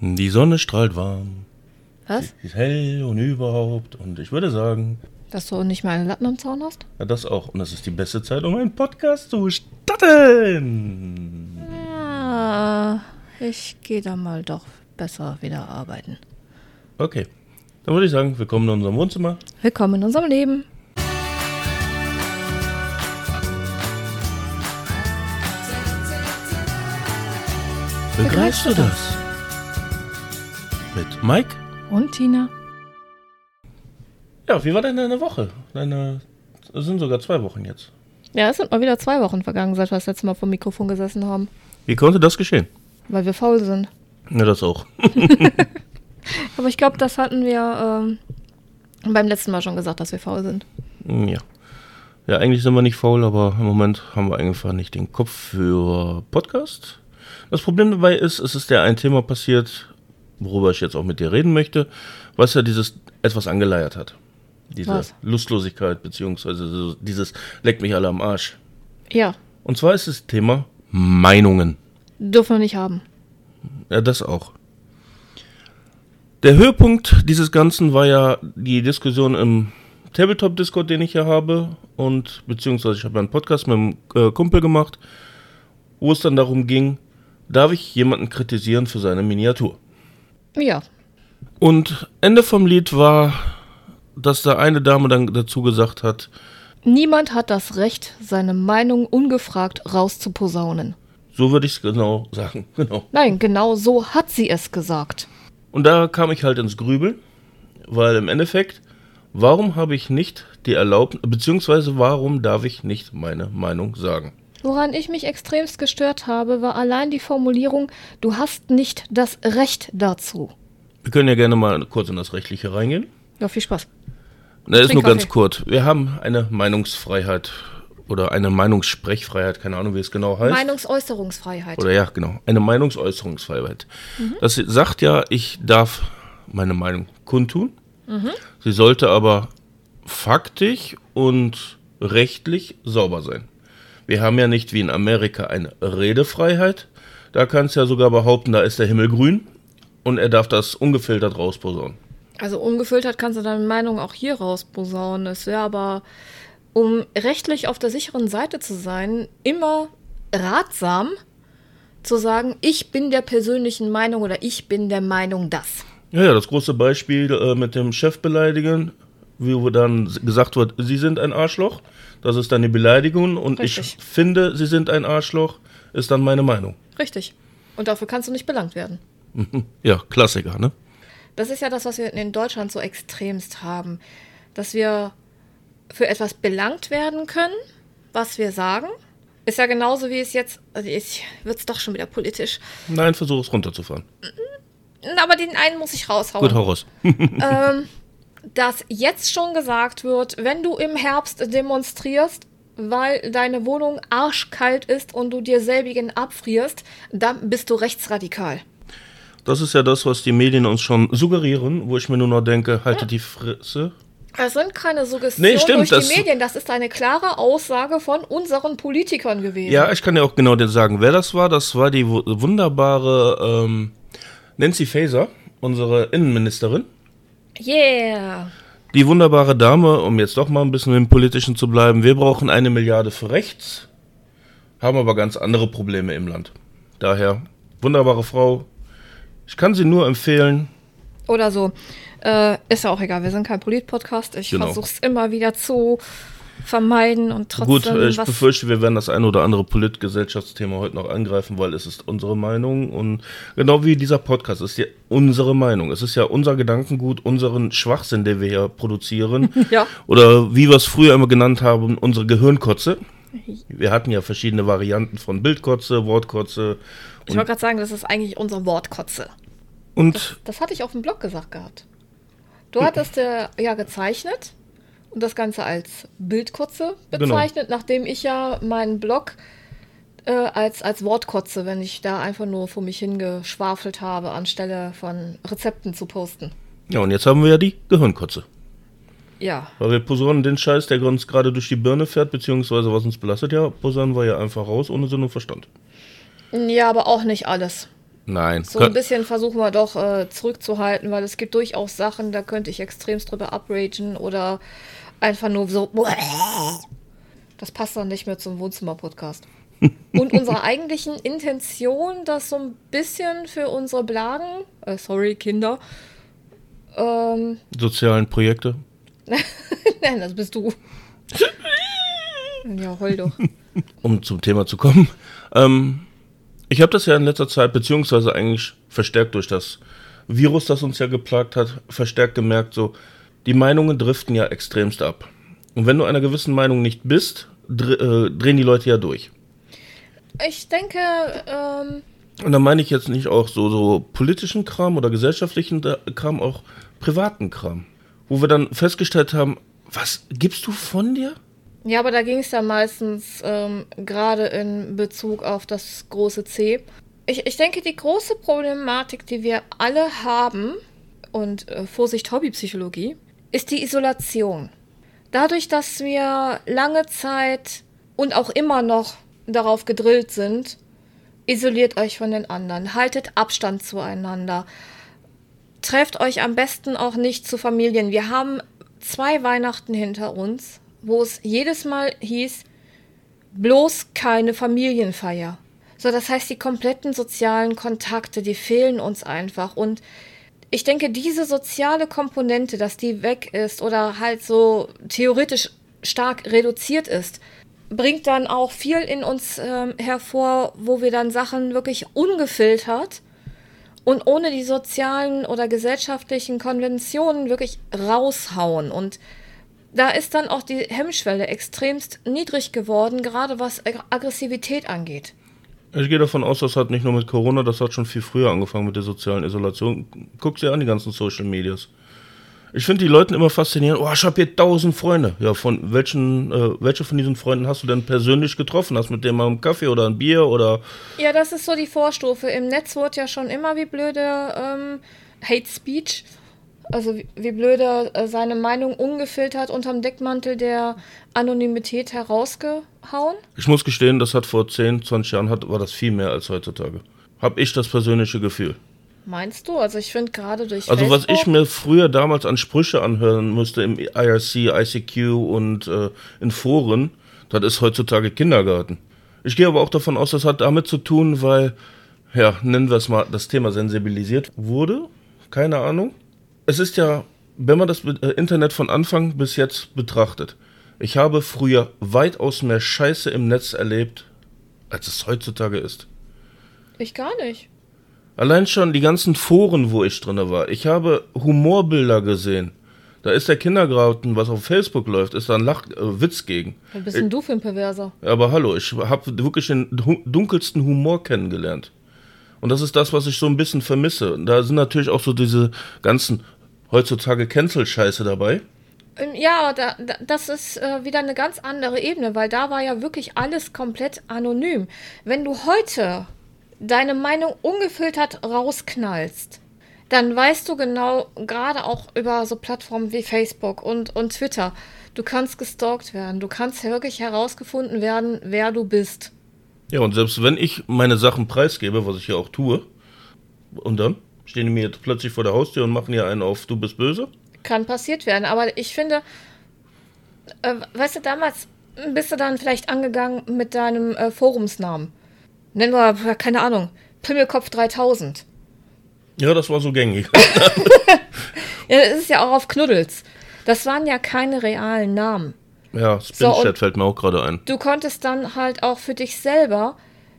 Die Sonne strahlt warm. Was? Sie ist hell und überhaupt. Und ich würde sagen, Dass du nicht mal einen Latten am Zaun hast? ja, das auch. Und das ist die beste Zeit, um einen Podcast zu starten. Ja, ich gehe da mal doch besser wieder arbeiten. Okay. Dann würde ich sagen, willkommen in unserem Wohnzimmer. Willkommen in unserem Leben. Begreifst du das? Mit Mike? Und Tina? Ja, wie war denn deine Woche? Deine. Es sind sogar zwei Wochen jetzt. Ja, es sind mal wieder zwei Wochen vergangen, seit wir das letzte Mal vor dem Mikrofon gesessen haben. Wie konnte das geschehen? Weil wir faul sind. Ja, das auch. Aber ich glaube, das hatten wir ähm, beim letzten Mal schon gesagt, dass wir faul sind. Ja. Ja, eigentlich sind wir nicht faul, aber im Moment haben wir einfach nicht den Kopf für Podcast. Das Problem dabei ist, es ist ja ein Thema passiert, worüber ich jetzt auch mit dir reden möchte, was ja dieses etwas angeleiert hat. Diese Was? Lustlosigkeit, beziehungsweise so dieses leckt mich alle am Arsch. Ja, Und zwar ist das Thema Meinungen. dürfen wir nicht haben. Ja, das auch. Der Höhepunkt dieses Ganzen war ja die Diskussion im Tabletop-Discord, den ich hier habe. Und beziehungsweise ich habe einen Podcast mit einem äh, Kumpel gemacht, wo es dann darum ging, darf ich jemanden kritisieren für seine Miniatur? Ja, Und Ende vom Lied war, dass da eine Dame dann dazu gesagt hat, niemand hat das Recht, seine Meinung ungefragt rauszuposaunen. so würde ich es genau sagen. Genau. Nein, genau so hat sie es gesagt. Und da kam ich halt ins Grübeln, weil im Endeffekt, warum habe ich nicht die Erlaubnis, beziehungsweise warum darf ich nicht meine Meinung sagen? Woran ich mich extremst gestört habe, war allein die Formulierung, du hast nicht das Recht dazu. Wir können ja gerne mal kurz in das Rechtliche reingehen. Ja, viel Spaß. Na, ist nur ganz Kaffee. kurz. Wir haben eine Meinungsfreiheit oder eine Meinungssprechfreiheit, keine Ahnung, wie es genau heißt. Meinungsäußerungsfreiheit. Oder ja, genau, eine Meinungsäußerungsfreiheit. Das sagt ja, ich darf meine Meinung kundtun. Sie sollte aber faktisch und rechtlich sauber sein. Wir haben ja nicht wie in Amerika eine Redefreiheit. Da kannst du ja sogar behaupten, da ist der Himmel grün und er darf das ungefiltert rausposaunen. Also ungefiltert kannst du deine Meinung auch hier rausposaunen. Es wäre aber, um rechtlich auf der sicheren Seite zu sein, immer ratsam zu sagen, ich bin der persönlichen Meinung oder ich bin der Meinung das. Ja, ja, das große Beispiel äh, mit dem Chef beleidigen, wo dann gesagt wird, Sie sind ein Arschloch. Das ist dann die Beleidigung und Richtig. ich finde, Sie sind ein Arschloch, ist dann meine Meinung. Richtig. Und dafür kannst du nicht belangt werden. Ja, Klassiker, ne? Das ist ja das, was wir in Deutschland so extremst haben. Dass wir für etwas belangt werden können, was wir sagen. Ist ja genauso wie es jetzt, also jetzt wird es doch schon wieder politisch. Nein, versuch es runterzufahren. Aber den einen muss ich raushauen. Gut, hau raus. dass jetzt schon gesagt wird, wenn du im Herbst demonstrierst, weil deine Wohnung arschkalt ist und du dir selbigen abfrierst, dann bist du rechtsradikal. Das ist ja das, was die Medien uns schon suggerieren, wo ich mir nur noch denke, haltet die Fresse. Das sind keine Suggestionen Nee, stimmt, durch das- die Medien, das ist eine klare Aussage von unseren Politikern gewesen. Ja, ich kann ja auch genau dir sagen, wer das war. Das war die wu- wunderbare ähm, Nancy Faeser, unsere Innenministerin. Yeah. Die wunderbare Dame, um jetzt doch mal ein bisschen im Politischen zu bleiben, wir brauchen eine Milliarde für rechts, haben aber ganz andere Probleme im Land. Daher, wunderbare Frau. Ich kann sie nur empfehlen. Oder so. Äh, ist ja auch egal, wir sind kein Polit-Podcast. Ich Genau. versuch's immer wieder zu vermeiden und trotzdem Gut, äh, ich befürchte, wir werden das ein oder andere Politgesellschaftsthema heute noch angreifen, weil es ist unsere Meinung und genau wie dieser Podcast ist ja unsere Meinung. Es ist ja unser Gedankengut, unseren Schwachsinn, den wir hier produzieren. Ja. Oder wie wir es früher immer genannt haben, unsere Gehirnkotze. Wir hatten ja verschiedene Varianten von Bildkotze, Wortkotze ich wollte gerade sagen, das ist eigentlich unsere Wortkotze. und Das hatte ich auf dem Blog gesagt gehabt. Du hattest äh, ja gezeichnet und das Ganze als Bildkotze bezeichnet, nachdem ich ja meinen Blog äh, als, als Wortkotze, wenn ich da einfach nur vor mich hingeschwafelt habe, anstelle von Rezepten zu posten. ja, und jetzt haben wir ja die Gehirnkotze. Ja, Weil wir posaunen den Scheiß, der uns gerade durch die Birne fährt, beziehungsweise was uns belastet, ja, posaunen wir ja einfach raus, ohne Sinn und Verstand. ja, aber auch nicht alles. Nein. So ein bisschen versuchen wir doch äh, zurückzuhalten, weil es gibt durchaus Sachen, da könnte ich extremst drüber upragen oder einfach nur so. Das passt dann nicht mehr zum Wohnzimmer-Podcast. Und unserer eigentlichen Intention, das so ein bisschen für unsere Blagen, äh, sorry, Kinder, ähm, Sozialen Projekte. Nein, das bist du. ja, heul doch. Um zum Thema zu kommen. Ähm, ich habe das ja in letzter Zeit, beziehungsweise eigentlich verstärkt durch das Virus, das uns ja geplagt hat, verstärkt gemerkt, so, die Meinungen driften ja extremst ab. Und wenn du einer gewissen Meinung nicht bist, dr äh, drehen die Leute ja durch. Ich denke, ähm, Und da meine ich jetzt nicht auch so, so politischen Kram oder gesellschaftlichen Kram, auch privaten Kram. Wo wir dann festgestellt haben, was gibst du von dir? Ja, aber da ging es ja meistens ähm, gerade in Bezug auf das große C. Ich, ich denke, die große Problematik, die wir alle haben, und äh, Vorsicht Hobbypsychologie, ist die Isolation. Dadurch, dass wir lange Zeit und auch immer noch darauf gedrillt sind, isoliert euch von den anderen, haltet Abstand zueinander, trefft euch am besten auch nicht zu Familien. Wir haben zwei Weihnachten hinter uns, wo es jedes Mal hieß, bloß keine Familienfeier. So, das heißt, die kompletten sozialen Kontakte, die fehlen uns einfach. Und ich denke, diese soziale Komponente, dass die weg ist oder halt so theoretisch stark reduziert ist, bringt dann auch viel in uns ähm, hervor, wo wir dann Sachen wirklich ungefiltert und ohne die sozialen oder gesellschaftlichen Konventionen wirklich raushauen. Und da ist dann auch die Hemmschwelle extremst niedrig geworden, gerade was Aggressivität angeht. Ich gehe davon aus, das hat nicht nur mit Corona, das hat schon viel früher angefangen mit der sozialen Isolation. Guck dir an, die ganzen Social Medias. Ich finde die Leute immer faszinierend. Oh, ich habe hier tausend Freunde. Ja, von welchen, äh, welche von diesen Freunden hast du denn persönlich getroffen? Hast du mit dem mal einen Kaffee oder ein Bier oder? Ja, das ist so die Vorstufe. Im Netz wird ja schon immer wie blöde ähm, Hate Speech, also wie, wie blöde äh, seine Meinung ungefiltert unterm Deckmantel der Anonymität herausgehauen. Ich muss gestehen, das hat vor 10, 20 Jahren hat, war das viel mehr als heutzutage. Hab ich das persönliche Gefühl. Meinst du? Also ich finde gerade durch Also was ich mir früher damals an Sprüche anhören musste im IRC, ICQ und äh, in Foren, das ist heutzutage Kindergarten. Ich gehe aber auch davon aus, das hat damit zu tun, weil, ja, nennen wir es mal, das Thema sensibilisiert wurde. Keine Ahnung. Es ist ja, wenn man das äh, Internet von Anfang bis jetzt betrachtet, ich habe früher weitaus mehr Scheiße im Netz erlebt, als es heutzutage ist. Ich gar nicht. Allein schon die ganzen Foren, wo ich drin war. Ich habe Humorbilder gesehen. Da ist der Kindergarten, was auf Facebook läuft, ist da ein Lach äh, Witz gegen. Was bist denn du für ein Perverser? Aber hallo, ich habe wirklich den dunkelsten Humor kennengelernt. Und das ist das, was ich so ein bisschen vermisse. Da sind natürlich auch so diese ganzen heutzutage Cancel-Scheiße dabei. Ähm, ja, da, da, das ist äh, wieder eine ganz andere Ebene, weil da war ja wirklich alles komplett anonym. Wenn du heute deine Meinung ungefiltert rausknallst, dann weißt du genau, gerade auch über so Plattformen wie Facebook und, und Twitter, du kannst gestalkt werden, du kannst wirklich herausgefunden werden, wer du bist. Ja, und selbst wenn ich meine Sachen preisgebe, was ich ja auch tue, und dann stehen die mir jetzt plötzlich vor der Haustür und machen hier einen auf, du bist böse? Kann passiert werden, aber ich finde, äh, weißt du, damals bist du dann vielleicht angegangen mit deinem äh, Forumsnamen nennen wir, keine Ahnung, Pimmelkopf 3000. Ja, das war so gängig. ja, das ist ja auch auf Knuddels. Das waren ja keine realen Namen. Ja, Spinchat so, fällt mir auch gerade ein. Du konntest dann halt auch für dich selber,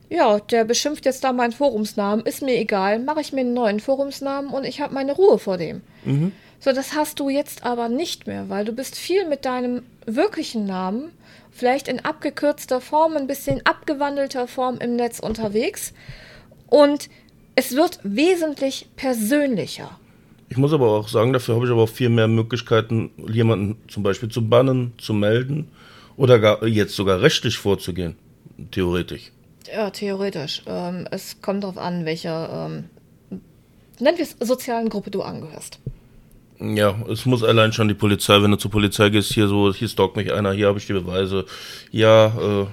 ja, der beschimpft jetzt da meinen Forumsnamen, ist mir egal, mache ich mir einen neuen Forumsnamen und ich habe meine Ruhe vor dem. Mhm. So, das hast du jetzt aber nicht mehr, weil du bist viel mit deinem wirklichen Namen vielleicht in abgekürzter Form, ein bisschen abgewandelter Form im Netz unterwegs. Und es wird wesentlich persönlicher. Ich muss aber auch sagen, dafür habe ich aber auch viel mehr Möglichkeiten, jemanden zum Beispiel zu bannen, zu melden oder gar jetzt sogar rechtlich vorzugehen. Theoretisch. Ja, theoretisch. Ähm, es kommt darauf an, welcher, ähm, nennen wir es, sozialen Gruppe du angehörst. Ja, es muss allein schon die Polizei, wenn du zur Polizei gehst, hier so, hier stalkt mich einer, hier habe ich die Beweise. Ja, äh,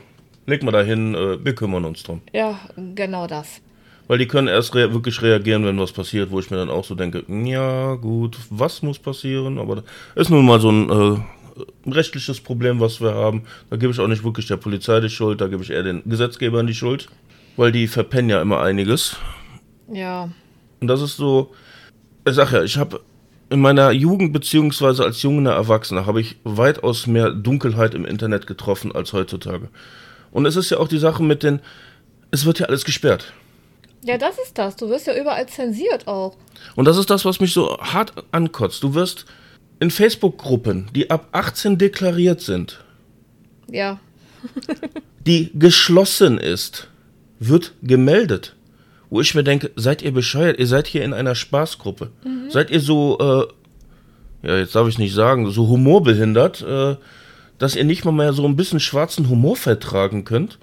leg mal dahin, äh, wir kümmern uns drum. Ja, genau das. Weil die können erst rea wirklich reagieren, wenn was passiert, wo ich mir dann auch so denke, ja gut, was muss passieren? Aber ist nun mal so ein äh, rechtliches Problem, was wir haben. Da gebe ich auch nicht wirklich der Polizei die Schuld, da gebe ich eher den Gesetzgebern die Schuld, weil die verpennen ja immer einiges. Ja. Und das ist so, ich sag ja, ich habe in meiner Jugend beziehungsweise als junger Erwachsener habe ich weitaus mehr Dunkelheit im Internet getroffen als heutzutage. Und es ist ja auch die Sache mit den, es wird ja alles gesperrt. Ja, das ist das. Du wirst ja überall zensiert auch. Und das ist das, was mich so hart ankotzt. Du wirst in Facebook-Gruppen, die ab 18 deklariert sind, Ja. die geschlossen ist, wird gemeldet. Wo ich mir denke, seid ihr bescheuert? Ihr seid hier in einer Spaßgruppe. Seid ihr so, äh, ja, jetzt darf ich nicht sagen, so humorbehindert, äh, dass ihr nicht mal mehr so ein bisschen schwarzen Humor vertragen könnt?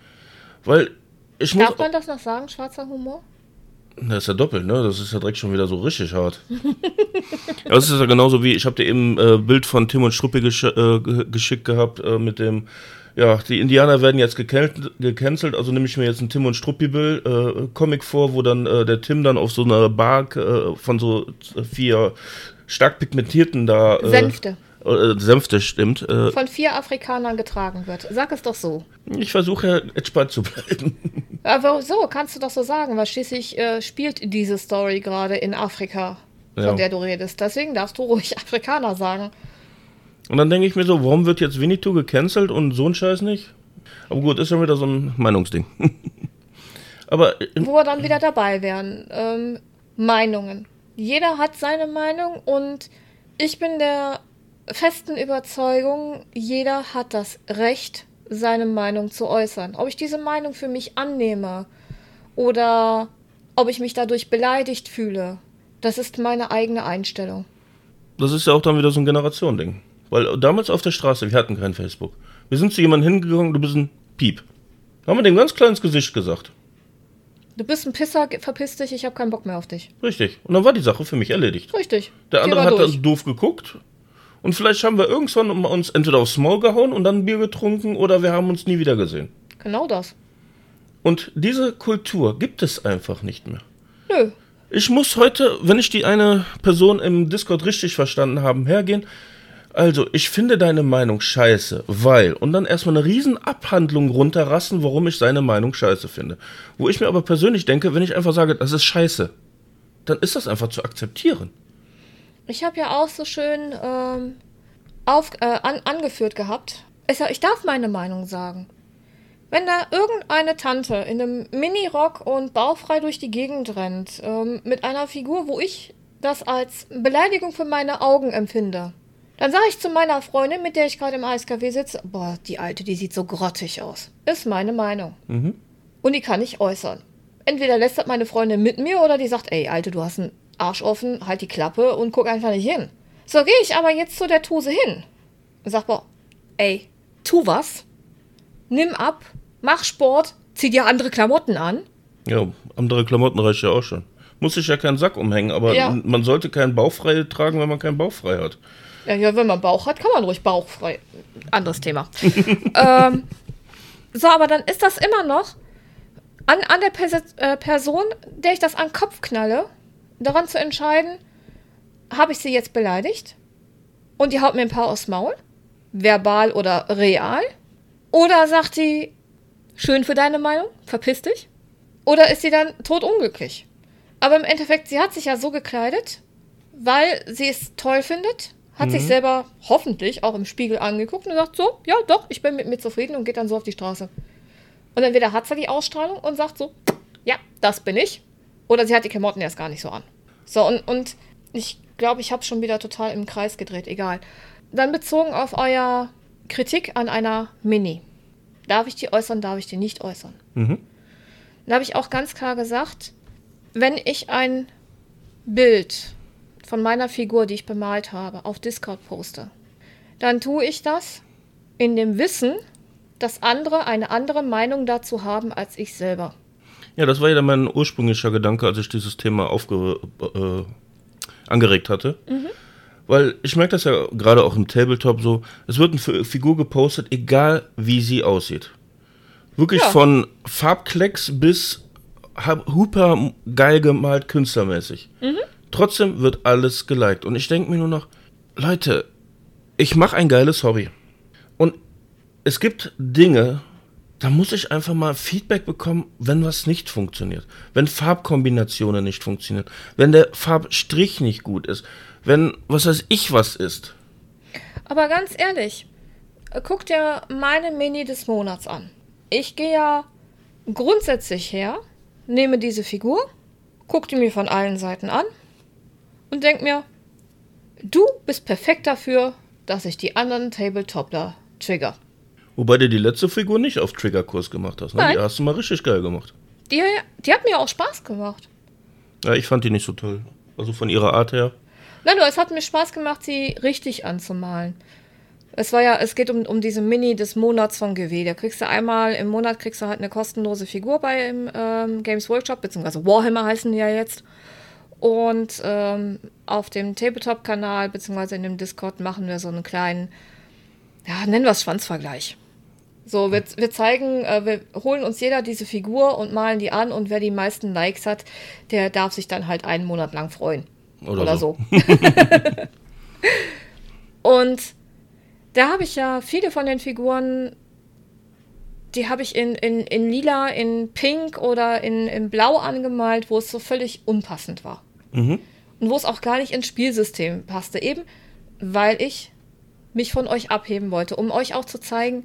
Weil ich muss. Darf man das noch sagen, schwarzer Humor? Das ist ja doppelt, ne? Das ist ja direkt schon wieder so richtig hart. das ist ja genauso wie, ich habe dir eben äh, Bild von Tim und Struppi gesch äh, ge- geschickt gehabt äh, mit dem, ja, die Indianer werden jetzt gecan- gecancelt, also nehme ich mir jetzt ein Tim und Struppi-Bild, äh, Comic vor, wo dann äh, der Tim dann auf so einer Bark äh, von so vier stark pigmentierten da... Sänfte. Äh, Sänfte, stimmt. Äh, Von vier Afrikanern getragen wird. Sag es doch so. ich versuche ja entspannt zu bleiben. Aber so, kannst du doch so sagen, weil schließlich äh, spielt diese Story gerade in Afrika, von Ja. der du redest. Deswegen darfst du ruhig Afrikaner sagen. Und dann denke ich mir so, warum wird jetzt Winnetou gecancelt und so ein Scheiß nicht? Aber gut, ist schon wieder so ein Meinungsding. Aber äh, Wo wir dann wieder dabei wären. Ähm, Meinungen. Jeder hat seine Meinung und ich bin der festen Überzeugung, jeder hat das Recht, seine Meinung zu äußern. Ob ich diese Meinung für mich annehme oder ob ich mich dadurch beleidigt fühle, das ist meine eigene Einstellung. das ist ja auch dann wieder so ein Generationending. Weil damals auf der Straße, wir hatten kein Facebook. Wir sind zu jemandem hingegangen, du bist ein Piep. Haben wir dem ganz klar ins Gesicht gesagt. Du bist ein Pisser, verpiss dich, ich habe keinen Bock mehr auf dich. Richtig. Und dann war die Sache für mich erledigt. Richtig. Der andere hat durch. dann doof geguckt. Und vielleicht haben wir irgendwann uns entweder aufs Maul gehauen und dann ein Bier getrunken oder wir haben uns nie wieder gesehen. Genau das. Und diese Kultur gibt es einfach nicht mehr. Nö. Ich muss heute, wenn ich die eine Person im Discord richtig verstanden habe, hergehen. Also, ich finde deine Meinung scheiße, weil. Und dann erstmal eine riesen Abhandlung runterrassen, warum ich seine Meinung scheiße finde. Wo ich mir aber persönlich denke, wenn ich einfach sage, das ist scheiße, dann ist das einfach zu akzeptieren. Ich habe ja auch so schön ähm, auf, äh, an, angeführt gehabt. Ich, ich darf meine Meinung sagen. Wenn da irgendeine Tante in einem Minirock und bauchfrei durch die Gegend rennt, ähm, mit einer Figur, wo ich das als Beleidigung für meine Augen empfinde, dann sage ich zu meiner Freundin, mit der ich gerade im Eiscafé sitze, boah, die Alte, die sieht so grottig aus. Ist meine Meinung. Mhm. Und die kann ich äußern. Entweder lässt das meine Freundin mit mir oder die sagt, ey, Alte, du hast einen Arsch offen, halt die Klappe und guck einfach nicht hin. So gehe ich aber jetzt zu der Tuse hin. Und sag, boah, ey, tu was. Nimm ab, mach Sport, zieh dir andere Klamotten an. Ja, andere Klamotten reicht ja auch schon. Muss sich ja keinen Sack umhängen, aber Ja. man sollte keinen Bauchfrei tragen, wenn man keinen Bauchfrei hat. Ja, ja, wenn man Bauch hat, kann man ruhig bauchfrei. Anderes Thema. ähm, so, aber dann ist das immer noch an, an der Perse äh, Person, der ich das an den Kopf knalle, daran zu entscheiden, habe ich sie jetzt beleidigt und die haut mir ein paar aufs Maul, verbal oder real, oder sagt die, schön für deine Meinung, verpiss dich, oder ist sie dann totunglücklich. Aber im Endeffekt, sie hat sich ja so gekleidet, weil sie es toll findet, hat sich selber hoffentlich auch im Spiegel angeguckt und sagt so, ja doch, ich bin mit mir zufrieden und geht dann so auf die Straße. Und entweder hat sie die Ausstrahlung und sagt so, ja, das bin ich. Oder sie hat die Klamotten erst gar nicht so an. So, und, und ich glaube, ich habe schon wieder total im Kreis gedreht, egal. Dann bezogen auf euer Kritik an einer Mini. Darf ich die äußern, darf ich die nicht äußern? Mhm. Da habe ich auch ganz klar gesagt, wenn ich ein Bild von meiner Figur, die ich bemalt habe, auf Discord poste, dann tue ich das in dem Wissen, dass andere eine andere Meinung dazu haben als ich selber. Ja, das war ja mein ursprünglicher Gedanke, als ich dieses Thema aufge äh, angeregt hatte. Weil ich merke das ja gerade auch im Tabletop so, es wird eine Fi- Figur gepostet, egal wie sie aussieht. Wirklich Ja. von Farbklecks bis super geil gemalt, künstlermäßig. Mhm. Trotzdem wird alles geliked. Und ich denke mir nur noch, Leute, ich mache ein geiles Hobby. Und es gibt Dinge, da muss ich einfach mal Feedback bekommen, wenn was nicht funktioniert. Wenn Farbkombinationen nicht funktionieren. Wenn der Farbstrich nicht gut ist. Wenn, was weiß ich, was ist. Aber ganz ehrlich, guck dir meine Mini des Monats an. Ich gehe ja grundsätzlich her, nehme diese Figur, gucke die mir von allen Seiten an und denke mir, du bist perfekt dafür, dass ich die anderen Tabletopler trigger. Wobei du die letzte Figur nicht auf Triggerkurs gemacht hast. Ne? Nein. Die hast du mal richtig geil gemacht. Die, die hat mir auch Spaß gemacht. Ja, ich fand die nicht so toll. Also von ihrer Art her. Nein, du, es hat mir Spaß gemacht, sie richtig anzumalen. Es war ja, es geht um, um diese Mini des Monats von GW. Da kriegst du einmal im Monat kriegst du halt eine kostenlose Figur bei im ähm, Games Workshop, beziehungsweise Warhammer heißen die ja jetzt. Und ähm, auf dem Tabletop-Kanal, beziehungsweise in dem Discord, machen wir so einen kleinen, ja, nennen wir es Schwanzvergleich. So, wir, wir zeigen, äh, wir holen uns jeder diese Figur und malen die an und wer die meisten Likes hat, der darf sich dann halt einen Monat lang freuen. Oder, Oder so. so. und da habe ich ja viele von den Figuren, die habe ich in, in, in lila, in pink oder in, in blau angemalt, wo es so völlig unpassend war. Mhm. Und wo es auch gar nicht ins Spielsystem passte. Eben, weil ich mich von euch abheben wollte, um euch auch zu zeigen,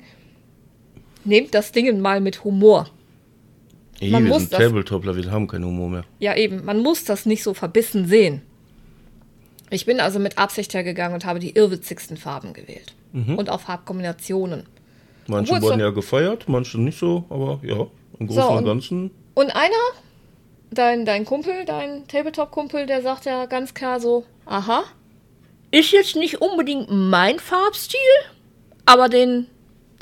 nehmt das Ding mal mit Humor. Ey, man wir muss sind das, Tabletopler, wir haben keinen Humor mehr. Ja, eben, man muss das nicht so verbissen sehen. Ich bin also mit Absicht hergegangen und habe die irrwitzigsten Farben gewählt. Mhm. Und auch Farbkombinationen. Manche Obwohl wurden ja gefeiert, manche nicht so, aber ja, im Großen so, und, und Ganzen. Und einer, dein, dein Kumpel, dein Tabletop-Kumpel, der sagt ja ganz klar so, aha, ist jetzt nicht unbedingt mein Farbstil, aber den,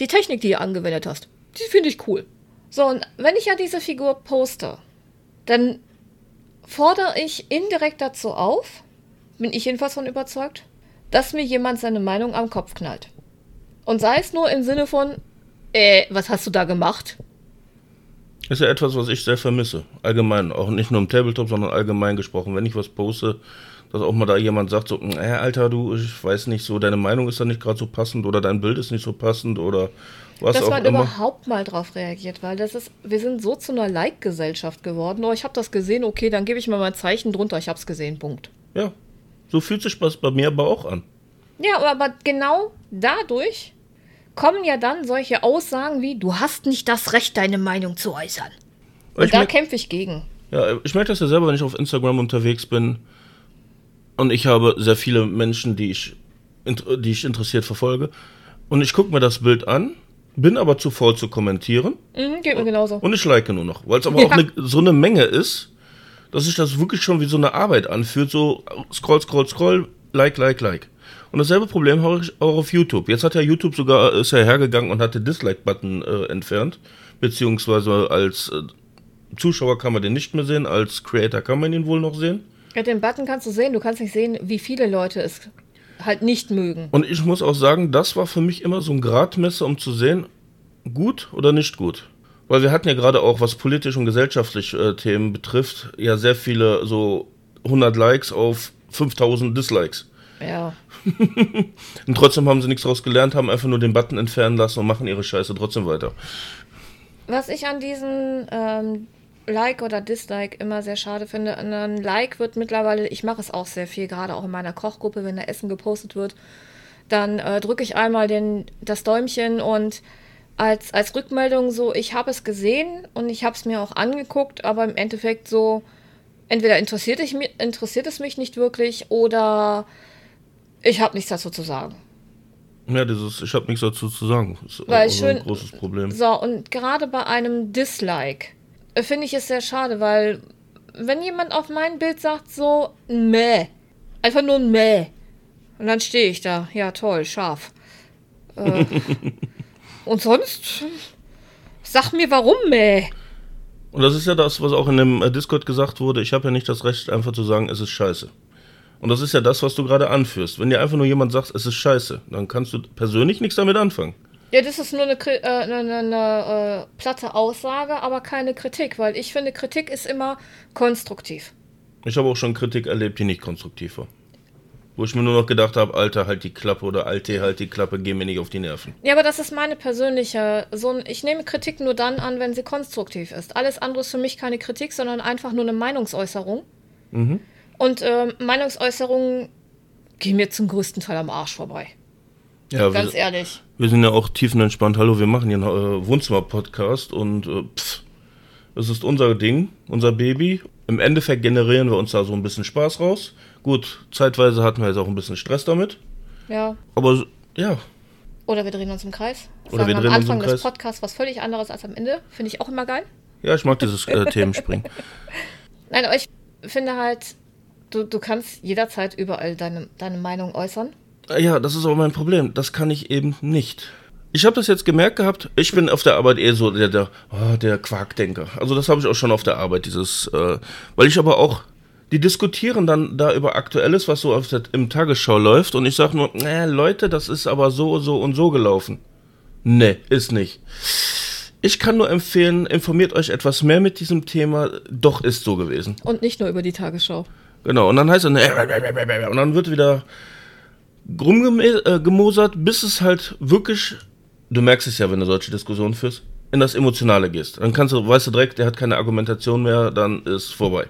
die Technik, die du angewendet hast, die finde ich cool. So, und wenn ich ja diese Figur poste, dann fordere ich indirekt dazu auf, bin ich jedenfalls von überzeugt, dass mir jemand seine Meinung am Kopf knallt. Und sei es nur im Sinne von, äh, was hast du da gemacht? Ist ja etwas, was ich sehr vermisse. Allgemein, auch nicht nur im Tabletop, sondern allgemein gesprochen. Wenn ich was poste, dass auch mal da jemand sagt, so, äh, Alter, du, ich weiß nicht so, deine Meinung ist da nicht gerade so passend oder dein Bild ist nicht so passend oder was Dass man immer. überhaupt mal drauf reagiert, weil das ist, wir sind so zu einer Like-Gesellschaft geworden. Oh, ich habe das gesehen, okay, dann gebe ich mal mein Zeichen drunter, ich habe es gesehen, Punkt. Ja, so fühlt sich das bei mir aber auch an. Ja, aber genau dadurch kommen ja dann solche Aussagen wie, du hast nicht das Recht, deine Meinung zu äußern. Und da kämpfe ich gegen. Ja, ich merke das ja selber, wenn ich auf Instagram unterwegs bin und ich habe sehr viele Menschen, die ich, die ich interessiert verfolge und ich gucke mir das Bild an, bin aber zu voll zu kommentieren. Mhm, geht mir genauso. Und ich like nur noch, weil es aber ja. auch eine, so eine Menge ist, dass sich das wirklich schon wie so eine Arbeit anfühlt. So scroll, scroll, scroll, like, like, like. Und dasselbe Problem habe ich auch auf YouTube. Jetzt hat ja YouTube sogar, ist ja hergegangen und hat den Dislike-Button äh, entfernt. Beziehungsweise als äh, Zuschauer kann man den nicht mehr sehen, als Creator kann man ihn wohl noch sehen. Ja, den Button kannst du sehen, du kannst nicht sehen, wie viele Leute es halt nicht mögen. Und ich muss auch sagen, das war für mich immer so ein Gradmesser, um zu sehen, gut oder nicht gut. Weil wir hatten ja gerade auch, was politisch und gesellschaftlich äh, Themen betrifft, ja sehr viele so 100 Likes auf 5000 Dislikes. Ja. und trotzdem haben sie nichts daraus gelernt, haben einfach nur den Button entfernen lassen und machen ihre Scheiße trotzdem weiter. Was ich an diesen ähm, Like oder Dislike immer sehr schade finde, ein Like wird mittlerweile, ich mache es auch sehr viel, gerade auch in meiner Kochgruppe, wenn da Essen gepostet wird, dann äh, drücke ich einmal den, das Däumchen und als, als Rückmeldung so, ich habe es gesehen und ich habe es mir auch angeguckt, aber im Endeffekt so, entweder interessiert, ich, interessiert es mich nicht wirklich oder ich habe nichts dazu zu sagen. Ja, dieses, ich habe nichts dazu zu sagen, ist Weil schön, ein großes Problem. So, und gerade bei einem Dislike finde ich es sehr schade, weil wenn jemand auf mein Bild sagt so, meh, einfach nur meh, und dann stehe ich da, ja toll, scharf. Äh, Und sonst, sag mir warum, meh. Und das ist ja das, was auch in dem äh, Discord gesagt wurde. Ich habe ja nicht das Recht, einfach zu sagen, es ist scheiße. Und das ist ja das, was du gerade anführst. Wenn dir einfach nur jemand sagt, es ist scheiße, dann kannst du persönlich nichts damit anfangen. Ja, das ist nur eine, äh, eine, eine, eine äh, platte Aussage, aber keine Kritik, weil ich finde, Kritik ist immer konstruktiv. Ich habe auch schon Kritik erlebt, die nicht konstruktiv war. Wo ich mir nur noch gedacht habe, Alter, halt die Klappe oder Alte, halt die Klappe, geh mir nicht auf die Nerven. Ja, aber das ist meine persönliche. So ein, ich nehme Kritik nur dann an, wenn sie konstruktiv ist. Alles andere ist für mich keine Kritik, sondern einfach nur eine Meinungsäußerung. Und ähm, Meinungsäußerungen gehen mir zum größten Teil am Arsch vorbei. Ja, Ganz wir, ehrlich. wir sind ja auch tiefenentspannt. Hallo, wir machen hier einen äh, Wohnzimmer-Podcast und äh, pff, das ist unser Ding, unser Baby. Im Endeffekt generieren wir uns da so ein bisschen Spaß raus. Gut, zeitweise hatten wir jetzt auch ein bisschen Stress damit. Ja. Aber ja, Oder wir drehen uns im Kreis. Oder Sagen wir am drehen uns im Anfang des Kreis. Podcasts was völlig anderes als am Ende. Finde ich auch immer geil. ja, ich mag dieses äh, Themenspringen. Nein, aber ich finde halt, du, du kannst jederzeit überall deine, deine Meinung äußern. Äh, Ja, das ist aber mein Problem. Das kann ich eben nicht. Ich habe das jetzt gemerkt gehabt. Ich bin auf der Arbeit eher so der, der, oh, der Quarkdenker. Also das habe ich auch schon auf der Arbeit, dieses, äh, weil ich aber auch, die diskutieren dann da über Aktuelles, was so auf der, im Tagesschau läuft und ich sage nur, äh, Leute, das ist aber so, so und so gelaufen. Nee, ist nicht. Ich kann nur empfehlen, informiert euch etwas mehr mit diesem Thema. Doch ist so gewesen. Und nicht nur über die Tagesschau. Genau, und dann heißt es, und dann wird wieder rumgemosert, bis es halt wirklich, du merkst es ja, wenn du solche Diskussionen führst, in das Emotionale gehst. Dann kannst du, weißt du direkt, der hat keine Argumentation mehr, dann ist vorbei.